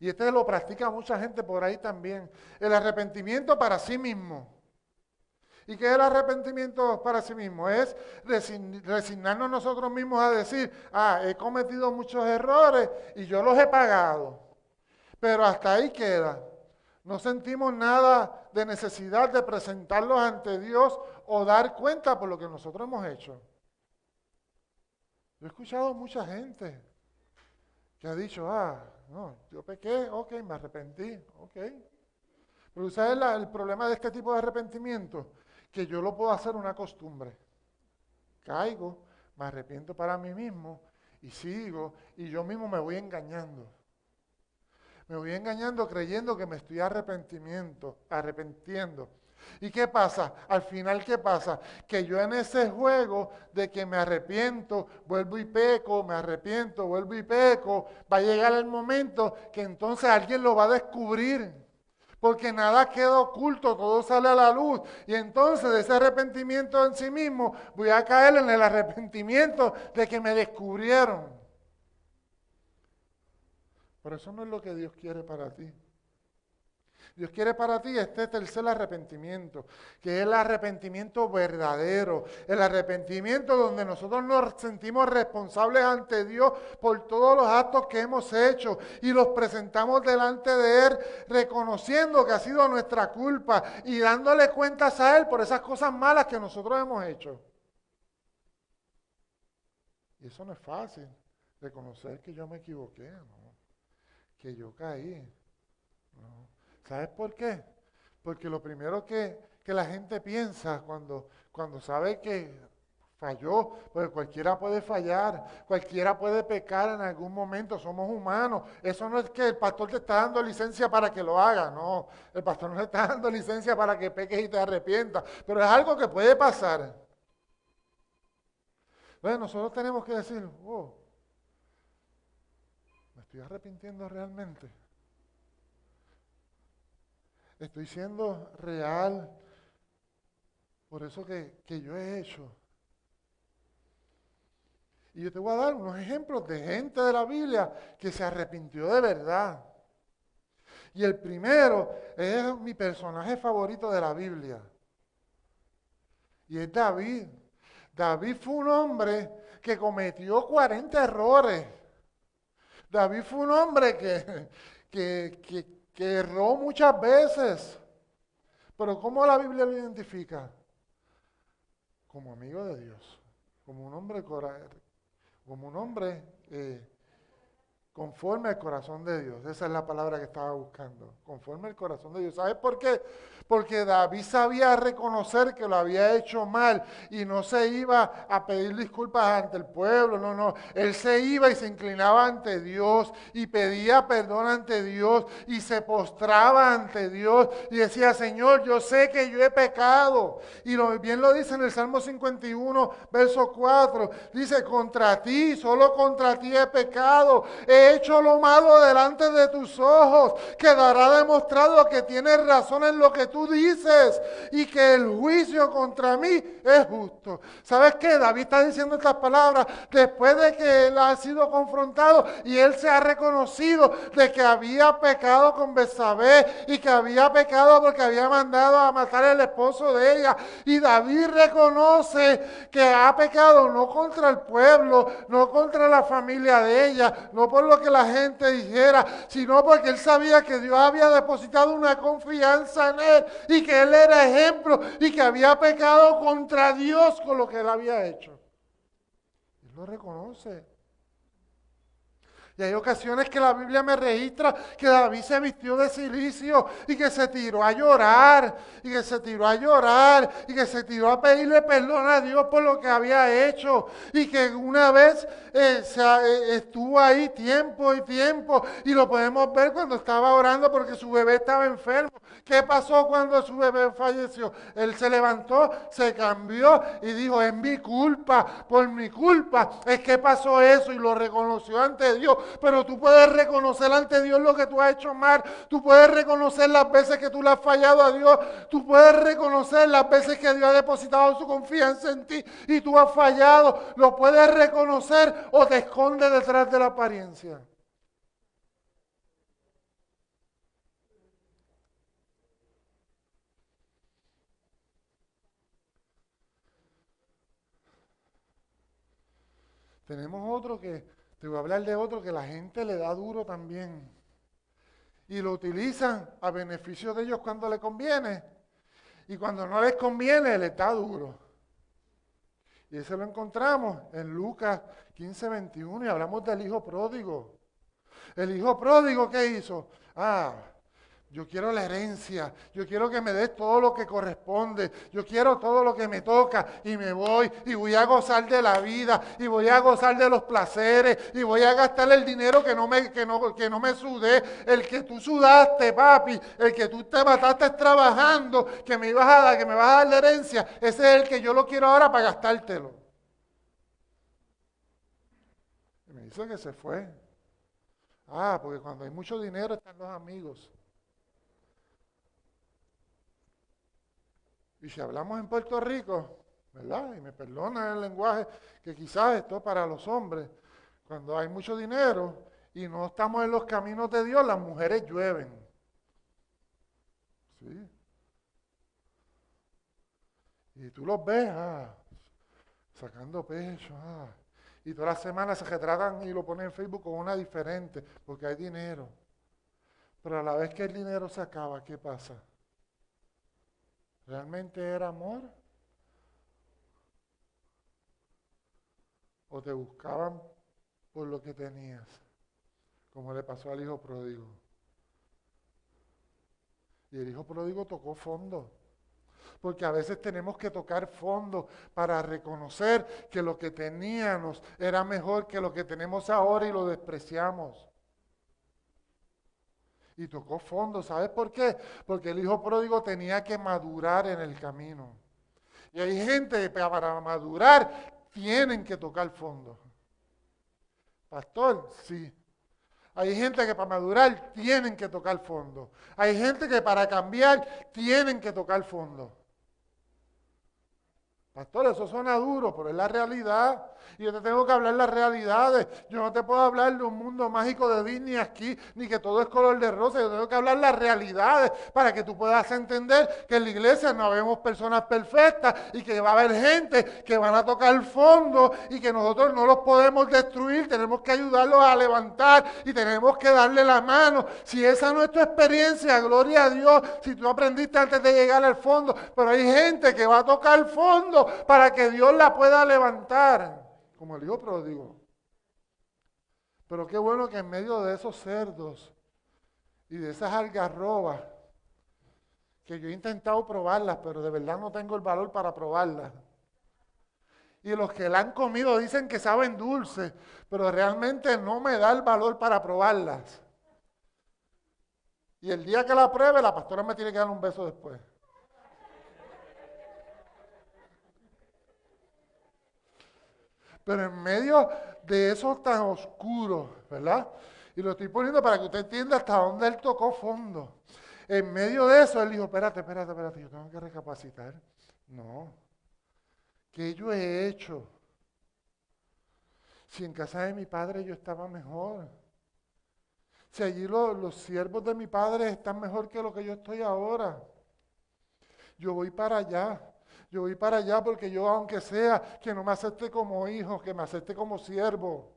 Y este lo practica mucha gente por ahí también. El arrepentimiento para sí mismo. ¿Y qué es el arrepentimiento para sí mismo? Es resignarnos nosotros mismos a decir, ah, he cometido muchos errores y yo los he pagado. Pero hasta ahí queda. No sentimos nada de necesidad de presentarlos ante Dios o dar cuenta por lo que nosotros hemos hecho. Yo he escuchado mucha gente que ha dicho, ah, no, yo pequé, ok, me arrepentí, ok. Pero ¿sabes el problema de este tipo de arrepentimiento? Que yo lo puedo hacer una costumbre. Caigo, me arrepiento para mí mismo y sigo y yo mismo me voy engañando. Me voy engañando creyendo que me estoy arrepentimiento, arrepentiendo. ¿Y qué pasa? Al final, ¿qué pasa? Que yo en ese juego de que me arrepiento, vuelvo y peco, me arrepiento, vuelvo y peco, va a llegar el momento que entonces alguien lo va a descubrir. Porque nada queda oculto, todo sale a la luz. Y entonces de ese arrepentimiento en sí mismo voy a caer en el arrepentimiento de que me descubrieron. Pero eso no es lo que Dios quiere para ti. Dios quiere para ti este tercer arrepentimiento, que es el arrepentimiento verdadero, el arrepentimiento donde nosotros nos sentimos responsables ante Dios por todos los actos que hemos hecho y los presentamos delante de Él, reconociendo que ha sido nuestra culpa y dándole cuentas a Él por esas cosas malas que nosotros hemos hecho. Y eso no es fácil, reconocer que yo me equivoqué, que yo caí. ¿Sabes por qué? Porque lo primero que, la gente piensa cuando, cuando sabe que falló, pues cualquiera puede fallar, cualquiera puede pecar en algún momento, somos humanos. Eso no es que el pastor te está dando licencia para que lo haga, no, el pastor no te está dando licencia para que peques y te arrepientas, pero es algo que puede pasar. Bueno, nosotros tenemos que decir, oh, me estoy arrepintiendo realmente. Estoy siendo real por eso que, yo he hecho. Y yo te voy a dar unos ejemplos de gente de la Biblia que se arrepintió de verdad. Y el primero es mi personaje favorito de la Biblia. Y es David. David fue un hombre que cometió 40 errores. David fue un hombre que, que, que que erró muchas veces. Pero ¿cómo la Biblia lo identifica? Como amigo de Dios, como un hombre, como un hombre eh, conforme al corazón de Dios. Esa es la palabra que estaba buscando, conforme al corazón de Dios. ¿Sabes por qué? Porque David sabía reconocer que lo había hecho mal y no se iba a pedir disculpas ante el pueblo, no, no, él se iba y se inclinaba ante Dios y pedía perdón ante Dios y se postraba ante Dios y decía, Señor, yo sé que yo he pecado. Y bien lo dice en el Salmo 51, verso 4, dice, contra ti, solo contra ti he pecado, he hecho lo malo delante de tus ojos, quedará demostrado que tienes razón en lo que tú dices y que el juicio contra mí es justo. ¿Sabes qué? David está diciendo estas palabras después de que él ha sido confrontado y él se ha reconocido de que había pecado con Besabé y que había pecado porque había mandado a matar al esposo de ella. Y David reconoce que ha pecado no contra el pueblo, no contra la familia de ella, no por lo que la gente dijera, sino porque él sabía que Dios había depositado una confianza en él y que él era ejemplo y que había pecado contra Dios con lo que él había hecho. Él lo reconoce. Y hay ocasiones que la Biblia me registra que David se vistió de silicio y que se tiró a llorar, y que se tiró a llorar, y que se tiró a pedirle perdón a Dios por lo que había hecho, y que una vez eh, eh, estuvo ahí tiempo y tiempo, y lo podemos ver cuando estaba orando porque su bebé estaba enfermo. ¿Qué pasó cuando su bebé falleció? Él se levantó, se cambió y dijo, es mi culpa, por mi culpa es que pasó eso y lo reconoció ante Dios pero tú puedes reconocer ante Dios lo que tú has hecho mal, tú puedes reconocer las veces que tú le has fallado a Dios, tú puedes reconocer las veces que Dios ha depositado su confianza en ti y tú has fallado, lo puedes reconocer o te esconde detrás de la apariencia. Tenemos otro que te voy a hablar de otro que la gente le da duro también. Y lo utilizan a beneficio de ellos cuando le conviene. Y cuando no les conviene, le da duro. Y ese lo encontramos en Lucas 15, 21 y hablamos del hijo pródigo. El hijo pródigo, ¿qué hizo? Ah, yo quiero la herencia, yo quiero que me des todo lo que corresponde, yo quiero todo lo que me toca. Y me voy y voy a gozar de la vida. Y voy a gozar de los placeres. Y voy a gastar el dinero que no me, que no, que no me sudé, el que tú sudaste, papi, el que tú te mataste trabajando, que me ibas a dar, que me vas a dar la herencia, ese es el que yo lo quiero ahora para gastártelo. Y me dice que se fue. Ah, porque cuando hay mucho dinero están los amigos. Y si hablamos en Puerto Rico, ¿verdad? Y me perdonan el lenguaje, que quizás esto es para los hombres, cuando hay mucho dinero y no estamos en los caminos de Dios, las mujeres llueven. ¿Sí? Y tú los ves, ah, sacando pecho, ah, y todas las semanas se retratan y lo ponen en Facebook con una diferente, porque hay dinero. Pero a la vez que el dinero se acaba, ¿qué pasa? ¿Realmente era amor? ¿O te buscaban por lo que tenías? Como le pasó al hijo pródigo. Y el hijo pródigo tocó fondo. Porque a veces tenemos que tocar fondo para reconocer que lo que teníamos era mejor que lo que tenemos ahora y lo despreciamos y tocó fondo. ¿Sabes por qué? Porque el hijo pródigo tenía que madurar en el camino. Y hay gente que para madurar tienen que tocar fondo. Pastor, sí. Hay gente que para madurar tienen que tocar fondo. Hay gente que para cambiar tienen que tocar fondo. Pastor, eso suena duro, pero es la realidad. Y yo te tengo que hablar las realidades. Yo no te puedo hablar de un mundo mágico de Disney aquí, ni que todo es color de rosa. Yo tengo que hablar las realidades para que tú puedas entender que en la iglesia no vemos personas perfectas y que va a haber gente que van a tocar el fondo y que nosotros no los podemos destruir. Tenemos que ayudarlos a levantar y tenemos que darle la mano. Si esa no es tu experiencia, gloria a Dios, si tú aprendiste antes de llegar al fondo, pero hay gente que va a tocar el fondo para que Dios la pueda levantar, como el hijo pródigo. Pero qué bueno que en medio de esos cerdos y de esas algarrobas, que yo he intentado probarlas, pero de verdad no tengo el valor para probarlas. Y los que la han comido dicen que saben dulce, pero realmente no me da el valor para probarlas. Y el día que la pruebe, la pastora me tiene que dar un beso después. Pero en medio de eso tan oscuro, ¿verdad? Y lo estoy poniendo para que usted entienda hasta dónde él tocó fondo. En medio de eso, él dijo, espérate, espérate, espérate, yo tengo que recapacitar. No. ¿Qué yo he hecho? Si en casa de mi padre yo estaba mejor. Si allí los siervos de mi padre están mejor que lo que yo estoy ahora. Yo voy para allá. Yo voy para allá porque yo, aunque sea que no me acepte como hijo, que me acepte como siervo.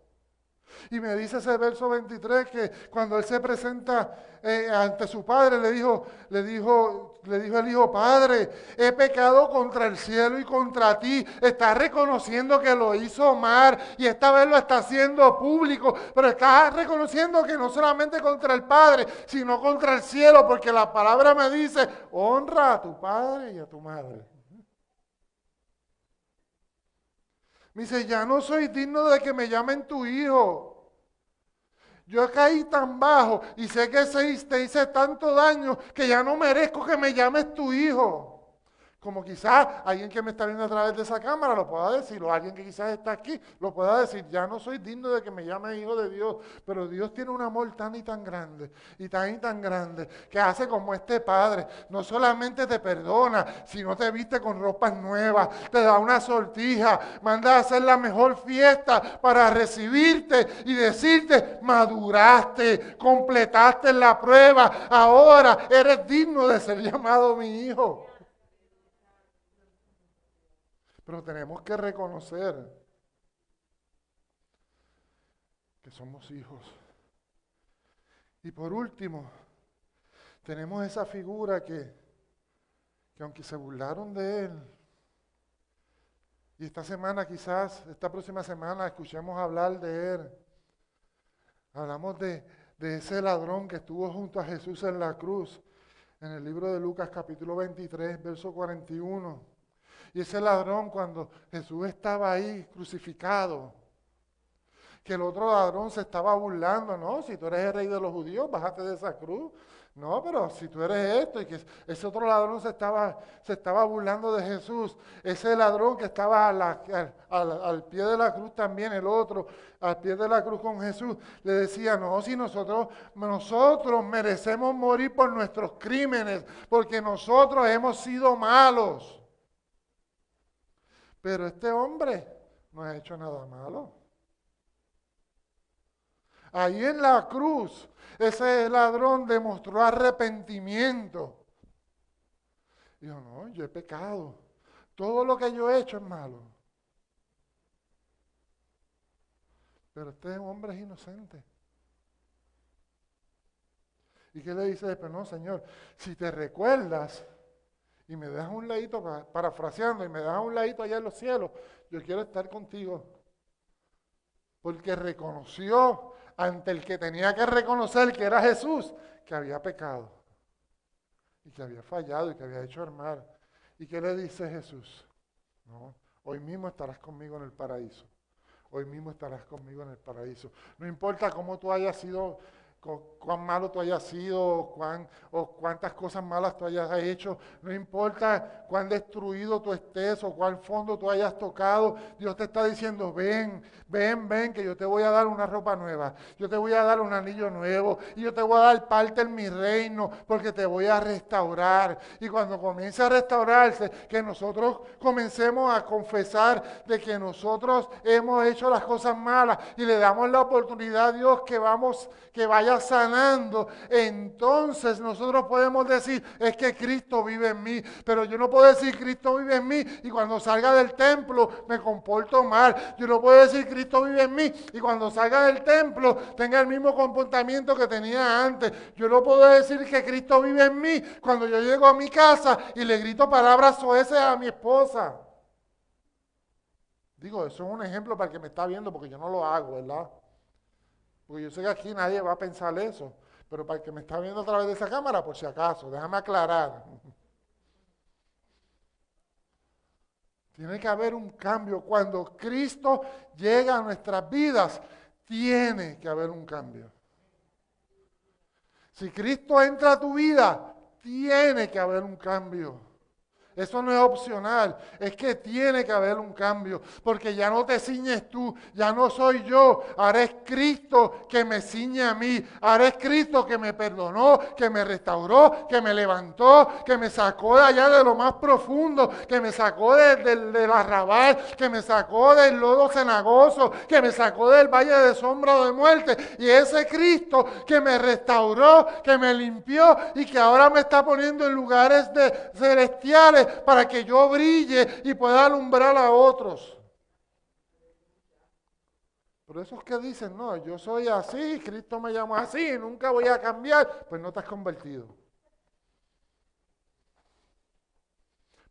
Y me dice ese verso 23 que cuando él se presenta eh, ante su padre, le dijo, le dijo, le dijo el hijo, padre, he pecado contra el cielo y contra ti. Está reconociendo que lo hizo mal y esta vez lo está haciendo público, pero está reconociendo que no solamente contra el padre, sino contra el cielo, porque la palabra me dice, honra a tu padre y a tu madre. Me dice, ya no soy digno de que me llamen tu hijo. Yo caí tan bajo y sé que te hice tanto daño que ya no merezco que me llames tu hijo. Como quizás alguien que me está viendo a través de esa cámara lo pueda decir, o alguien que quizás está aquí lo pueda decir, ya no soy digno de que me llame hijo de Dios, pero Dios tiene un amor tan y tan grande, y tan y tan grande, que hace como este Padre, no solamente te perdona, sino te viste con ropas nuevas, te da una sortija, manda a hacer la mejor fiesta para recibirte y decirte, maduraste, completaste la prueba, ahora eres digno de ser llamado mi hijo. Pero tenemos que reconocer somos hijos. Y por último, tenemos esa figura que, que aunque se burlaron de él, y esta semana quizás, esta próxima semana, escuchemos hablar de él. Hablamos de, de ese ladrón que estuvo junto a Jesús en la cruz, en el libro de Lucas capítulo 23, verso 41. Y ese ladrón cuando Jesús estaba ahí crucificado, que el otro ladrón se estaba burlando, no, si tú eres el rey de los judíos, bájate de esa cruz. No, pero si tú eres esto y que ese otro ladrón se estaba, se estaba burlando de Jesús, ese ladrón que estaba al, pie de la cruz también, el otro, al pie de la cruz con Jesús, le decía, no, si nosotros, nosotros merecemos morir por nuestros crímenes, porque nosotros hemos sido malos. Pero este hombre no ha hecho nada malo. Ahí en la cruz, ese ladrón demostró arrepentimiento. Dijo, no, yo he pecado. Todo lo que yo he hecho es malo. Pero este hombre es inocente. ¿Y qué le dice Pero no, Señor, si te recuerdas y me dejas un ladito, parafraseando, y me dejas un ladito allá en los cielos, yo quiero estar contigo. Porque reconoció ante el que tenía que reconocer que era Jesús, que había pecado y que había fallado y que había hecho armar. ¿Y qué le dice Jesús? Hoy mismo estarás conmigo en el paraíso. Hoy mismo estarás conmigo en el paraíso. No importa cómo tú hayas sido cuán malo tú hayas sido cuán, o cuántas cosas malas tú hayas hecho, no importa cuán destruido tú estés o cuál fondo tú hayas tocado, Dios te está diciendo, ven, ven, ven, que yo te voy a dar una ropa nueva, yo te voy a dar un anillo nuevo. Y yo te voy a dar parte en mi reino porque te voy a restaurar. Y cuando comience a restaurarse, que nosotros comencemos a confesar de que nosotros hemos hecho las cosas malas y le damos la oportunidad a Dios que vamos, que vaya sanando, entonces nosotros podemos decir, es que Cristo vive en mí. Pero yo no puedo decir, Cristo vive en mí y cuando salga del templo me comporto mal. Yo no puedo decir, Cristo vive en mí y cuando salga del templo tenga el mismo comportamiento que tenía antes. Yo no puedo decir que Cristo vive en mí cuando yo llego a mi casa y le grito palabras soeces a mi esposa. Digo, eso es un ejemplo para el que me está viendo porque yo no lo hago, ¿verdad? Porque yo sé que aquí nadie va a pensar eso. Pero para el que me está viendo a través de esa cámara, por si acaso, déjame aclarar. Tiene que haber un cambio. Cuando Cristo llega a nuestras vidas, tiene que haber un cambio. Si Cristo entra a tu vida, tiene que haber un cambio. Eso no es opcional, es que tiene que haber un cambio, porque ya no te ciñes tú, ya no soy yo, ahora es Cristo que me ciñe a mí, ahora es Cristo que me perdonó, que me restauró, que me levantó, que me sacó de allá de lo más profundo, que me sacó del de, arrabal, que me sacó del lodo cenagoso, que me sacó del valle de sombra de muerte, y ese Cristo que me restauró, que me limpió y que ahora me está poniendo en lugares celestiales para que yo brille y pueda alumbrar a otros. Por eso es que dicen, no, yo soy así, Cristo me llama así, nunca voy a cambiar, pues no te has convertido.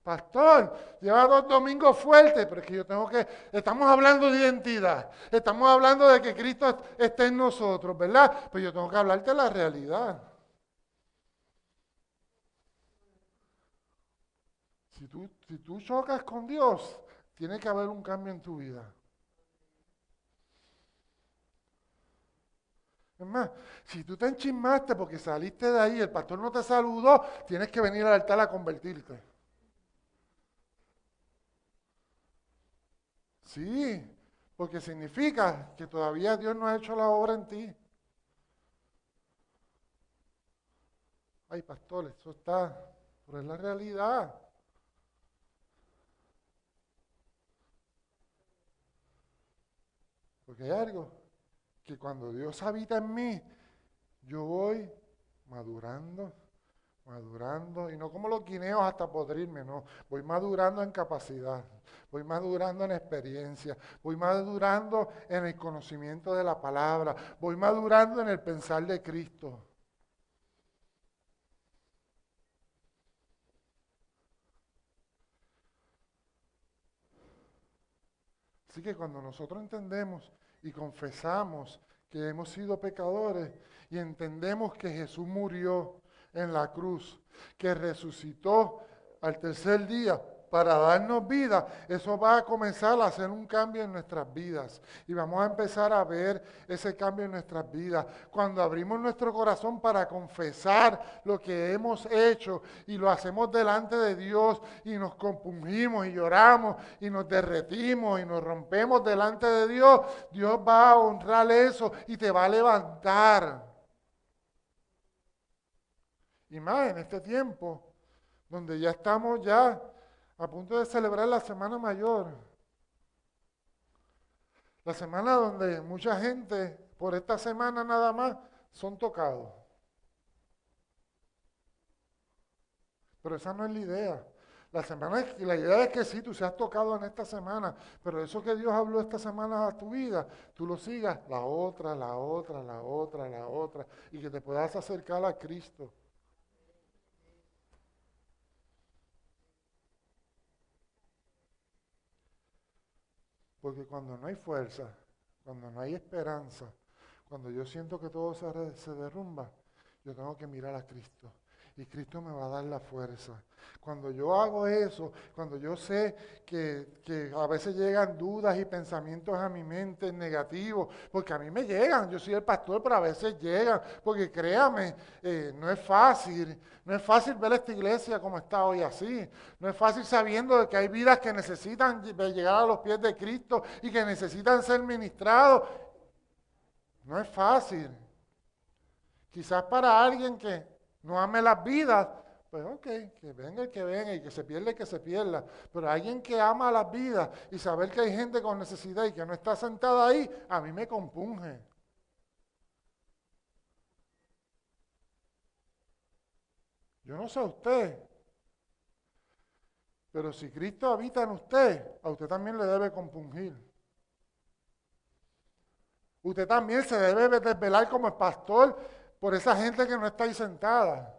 Pastor, lleva dos domingos fuertes, pero es que yo tengo que, estamos hablando de identidad, estamos hablando de que Cristo esté en nosotros, ¿verdad? Pues yo tengo que hablarte la realidad. Si tú, chocas con Dios, tiene que haber un cambio en tu vida. Es más, si tú te enchismaste porque saliste de ahí, el pastor no te saludó, tienes que venir al altar a convertirte. Sí, porque significa que todavía Dios no ha hecho la obra en ti. Ay, pastor, eso está, pero es la realidad. Porque hay algo que cuando Dios habita en mí, yo voy madurando, madurando, y no como los guineos hasta podrirme, no, voy madurando en capacidad, voy madurando en experiencia, voy madurando en el conocimiento de la palabra, voy madurando en el pensar de Cristo. Así que cuando nosotros entendemos y confesamos que hemos sido pecadores y entendemos que Jesús murió en la cruz, que resucitó al tercer día para darnos vida, eso va a comenzar a hacer un cambio en nuestras vidas. Y vamos a empezar a ver ese cambio en nuestras vidas. Cuando abrimos nuestro corazón para confesar lo que hemos hecho y lo hacemos delante de Dios y nos compungimos y lloramos y nos derretimos y nos rompemos delante de Dios, Dios va a honrar eso y te va a levantar. Y más en este tiempo, donde ya estamos ya a punto de celebrar la Semana Mayor. La semana donde mucha gente, por esta semana nada más, son tocados. Pero esa no es la idea. La, semana, la idea es que sí, tú seas tocado en esta semana, pero eso que Dios habló esta semana a tu vida, tú lo sigas la otra, la otra, la otra, la otra, y que te puedas acercar a Cristo. Porque cuando no hay fuerza, cuando no hay esperanza, cuando yo siento que todo se, derrumba, yo tengo que mirar a Cristo y Cristo me va a dar la fuerza. Cuando yo hago eso, cuando yo sé que, a veces llegan dudas y pensamientos a mi mente negativos, porque a mí me llegan, yo soy el pastor, pero a veces llegan, porque créame, eh, no es fácil, no es fácil ver esta iglesia como está hoy así, no es fácil sabiendo de que hay vidas que necesitan llegar a los pies de Cristo y que necesitan ser ministrados. No es fácil. Quizás para alguien que no ame las vidas, pues ok, que venga el que venga y que se pierda el que se pierda. Pero alguien que ama las vidas y saber que hay gente con necesidad y que no está sentada ahí, a mí me compunge. Yo no sé a usted, pero si Cristo habita en usted, a usted también le debe compungir. Usted también se debe desvelar como el pastor por esa gente que no está ahí sentada.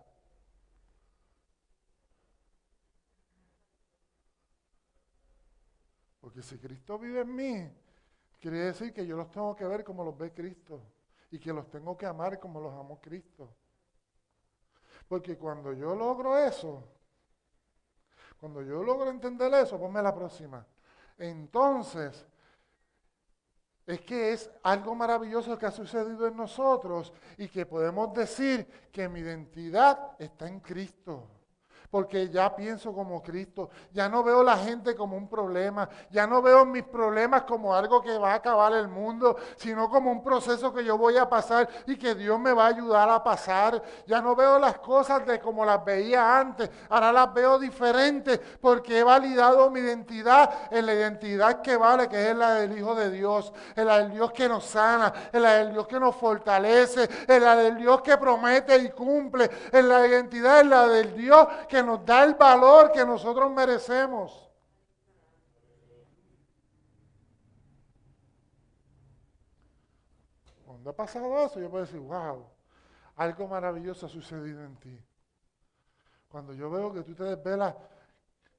Porque si Cristo vive en mí, quiere decir que yo los tengo que ver como los ve Cristo y que los tengo que amar como los amó Cristo. Porque cuando yo logro eso, cuando yo logro entender eso, ponme la próxima. Entonces, es que es algo maravilloso que ha sucedido en nosotros y que podemos decir que mi identidad está en Cristo porque ya pienso como Cristo, ya no veo la gente como un problema, ya no veo mis problemas como algo que va a acabar el mundo, sino como un proceso que yo voy a pasar y que Dios me va a ayudar a pasar. Ya no veo las cosas de como las veía antes, ahora las veo diferentes porque he validado mi identidad en la identidad que vale, que es la del Hijo de Dios, en la del Dios que nos sana, en la del Dios que nos fortalece, en la del Dios que promete y cumple, en la identidad en la del Dios que nos da el valor que nosotros merecemos. Cuando ha pasado eso, yo puedo decir, wow, algo maravilloso ha sucedido en ti. Cuando yo veo que tú te desvelas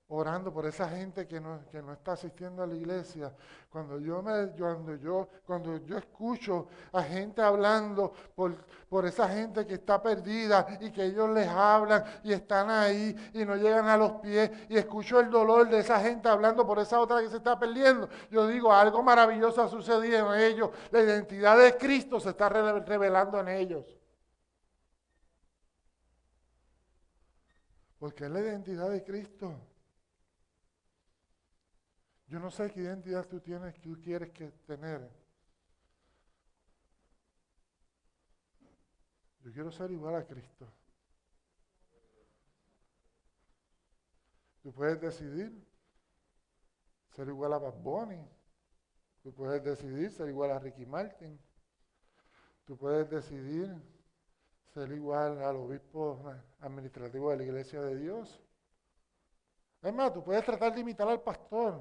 orando por esa gente que no, que no está asistiendo a la iglesia. Cuando yo, me, cuando yo, cuando yo escucho a gente hablando por, por esa gente que está perdida y que ellos les hablan y están ahí y no llegan a los pies y escucho el dolor de esa gente hablando por esa otra que se está perdiendo, yo digo, algo maravilloso ha sucedido en ellos. La identidad de Cristo se está revelando en ellos. Porque es la identidad de Cristo. Yo no sé qué identidad tú tienes, que tú quieres que tener. Yo quiero ser igual a Cristo. Tú puedes decidir ser igual a Bad Bunny. Tú puedes decidir ser igual a Ricky Martin. Tú puedes decidir ser igual al obispo administrativo de la iglesia de Dios. Es más, tú puedes tratar de imitar al pastor,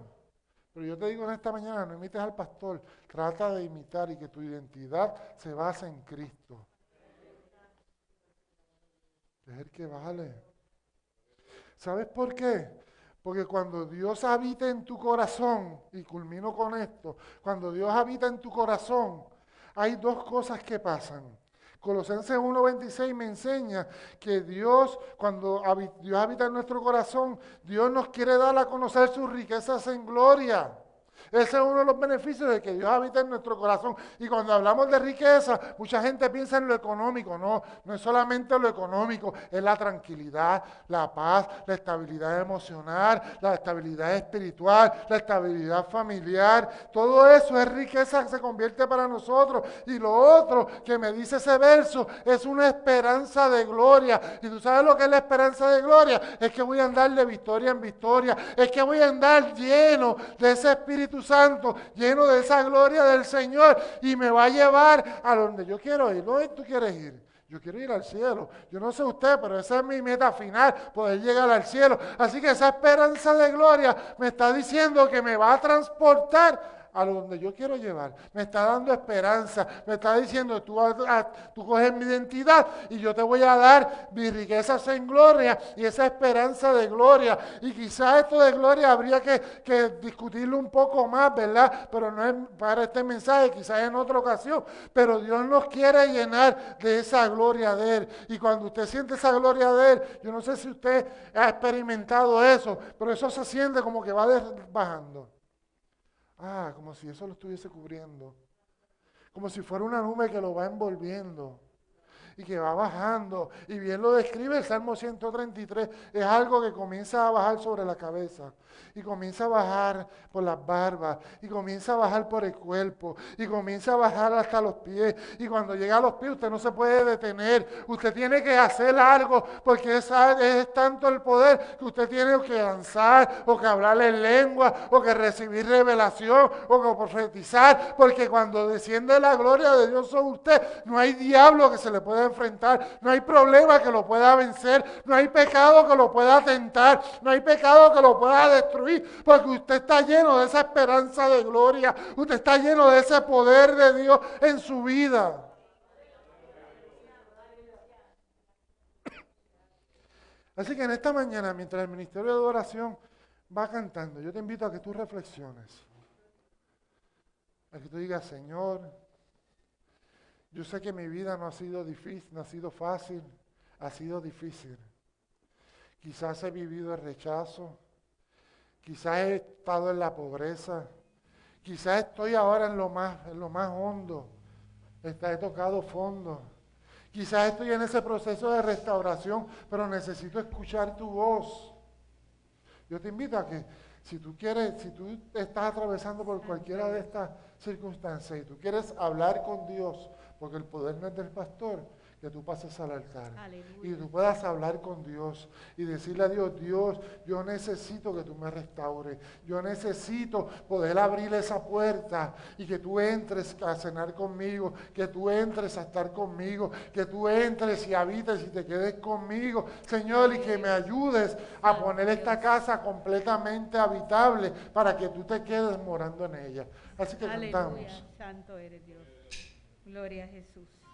pero yo te digo en esta mañana, no imites al pastor, trata de imitar y que tu identidad se base en Cristo. Es el que vale. ¿Sabes por qué? Porque cuando Dios habita en tu corazón, y culmino con esto, cuando Dios habita en tu corazón, hay dos cosas que pasan. Colosenses 1.26 me enseña que Dios, cuando Dios habita en nuestro corazón, Dios nos quiere dar a conocer sus riquezas en gloria. Ese es uno de los beneficios de que Dios habita en nuestro corazón. Y cuando hablamos de riqueza, mucha gente piensa en lo económico. No, no es solamente lo económico, es la tranquilidad, la paz, la estabilidad emocional, la estabilidad espiritual, la estabilidad familiar. Todo eso es riqueza que se convierte para nosotros. Y lo otro que me dice ese verso es una esperanza de gloria. Y tú sabes lo que es la esperanza de gloria. Es que voy a andar de victoria en victoria. Es que voy a andar lleno de ese espíritu Santo, lleno de esa gloria del Señor, y me va a llevar a donde yo quiero ir. ¿Dónde tú quieres ir? Yo quiero ir al cielo. Yo no sé usted, pero esa es mi meta final, poder llegar al cielo. Así que esa esperanza de gloria me está diciendo que me va a transportar a donde yo quiero llevar. Me está dando esperanza. Me está diciendo, tú, coges mi identidad y yo te voy a dar mis riquezas en gloria y esa esperanza de gloria. Y quizás esto de gloria habría que, que discutirlo un poco más, ¿verdad? Pero no es para este mensaje, quizás en otra ocasión. Pero Dios nos quiere llenar de esa gloria de Él. Y cuando usted siente esa gloria de Él, yo no sé si usted ha experimentado eso, pero eso se siente como que va bajando. Ah, como si eso lo estuviese cubriendo. Como si fuera una nube que lo va envolviendo y que va bajando. Y bien lo describe el Salmo 133. Es algo que comienza a bajar sobre la cabeza. Y comienza a bajar por las barbas. Y comienza a bajar por el cuerpo. Y comienza a bajar hasta los pies. Y cuando llega a los pies usted no se puede detener. Usted tiene que hacer algo. Porque es, tanto el poder que usted tiene que danzar. O que hablarle en lengua. O que recibir revelación. O que profetizar. Porque cuando desciende la gloria de Dios sobre usted, no hay diablo que se le enfrentar, no hay problema que lo pueda vencer, no hay pecado que lo pueda tentar, no hay pecado que lo pueda destruir, porque usted está lleno de esa esperanza de gloria, usted está lleno de ese poder de Dios en su vida. Así que en esta mañana, mientras el ministerio de adoración va cantando, yo te invito a que tú reflexiones. A que tú digas, Señor, yo sé que mi vida no ha sido difícil, no ha sido fácil, ha sido difícil. Quizás he vivido el rechazo, quizás he estado en la pobreza, quizás estoy ahora en lo más, en lo más hondo, he tocado fondo. Quizás estoy en ese proceso de restauración, pero necesito escuchar tu voz. Yo te invito a que si tú quieres, si tú estás atravesando por cualquiera de estas circunstancias y tú quieres hablar con Dios, porque el poder no es del pastor, que tú pases al altar y tú puedas hablar con Dios y decirle a Dios, Dios, yo necesito que tú me restaures, yo necesito poder abrir esa puerta y que tú entres a cenar conmigo, que tú entres a estar conmigo, que tú entres y habites y te quedes conmigo, Señor, y que me ayudes a poner esta casa completamente habitable para que tú te quedes morando en ella. Así que cantamos. Santo eres Dios. Gloria a Jesús.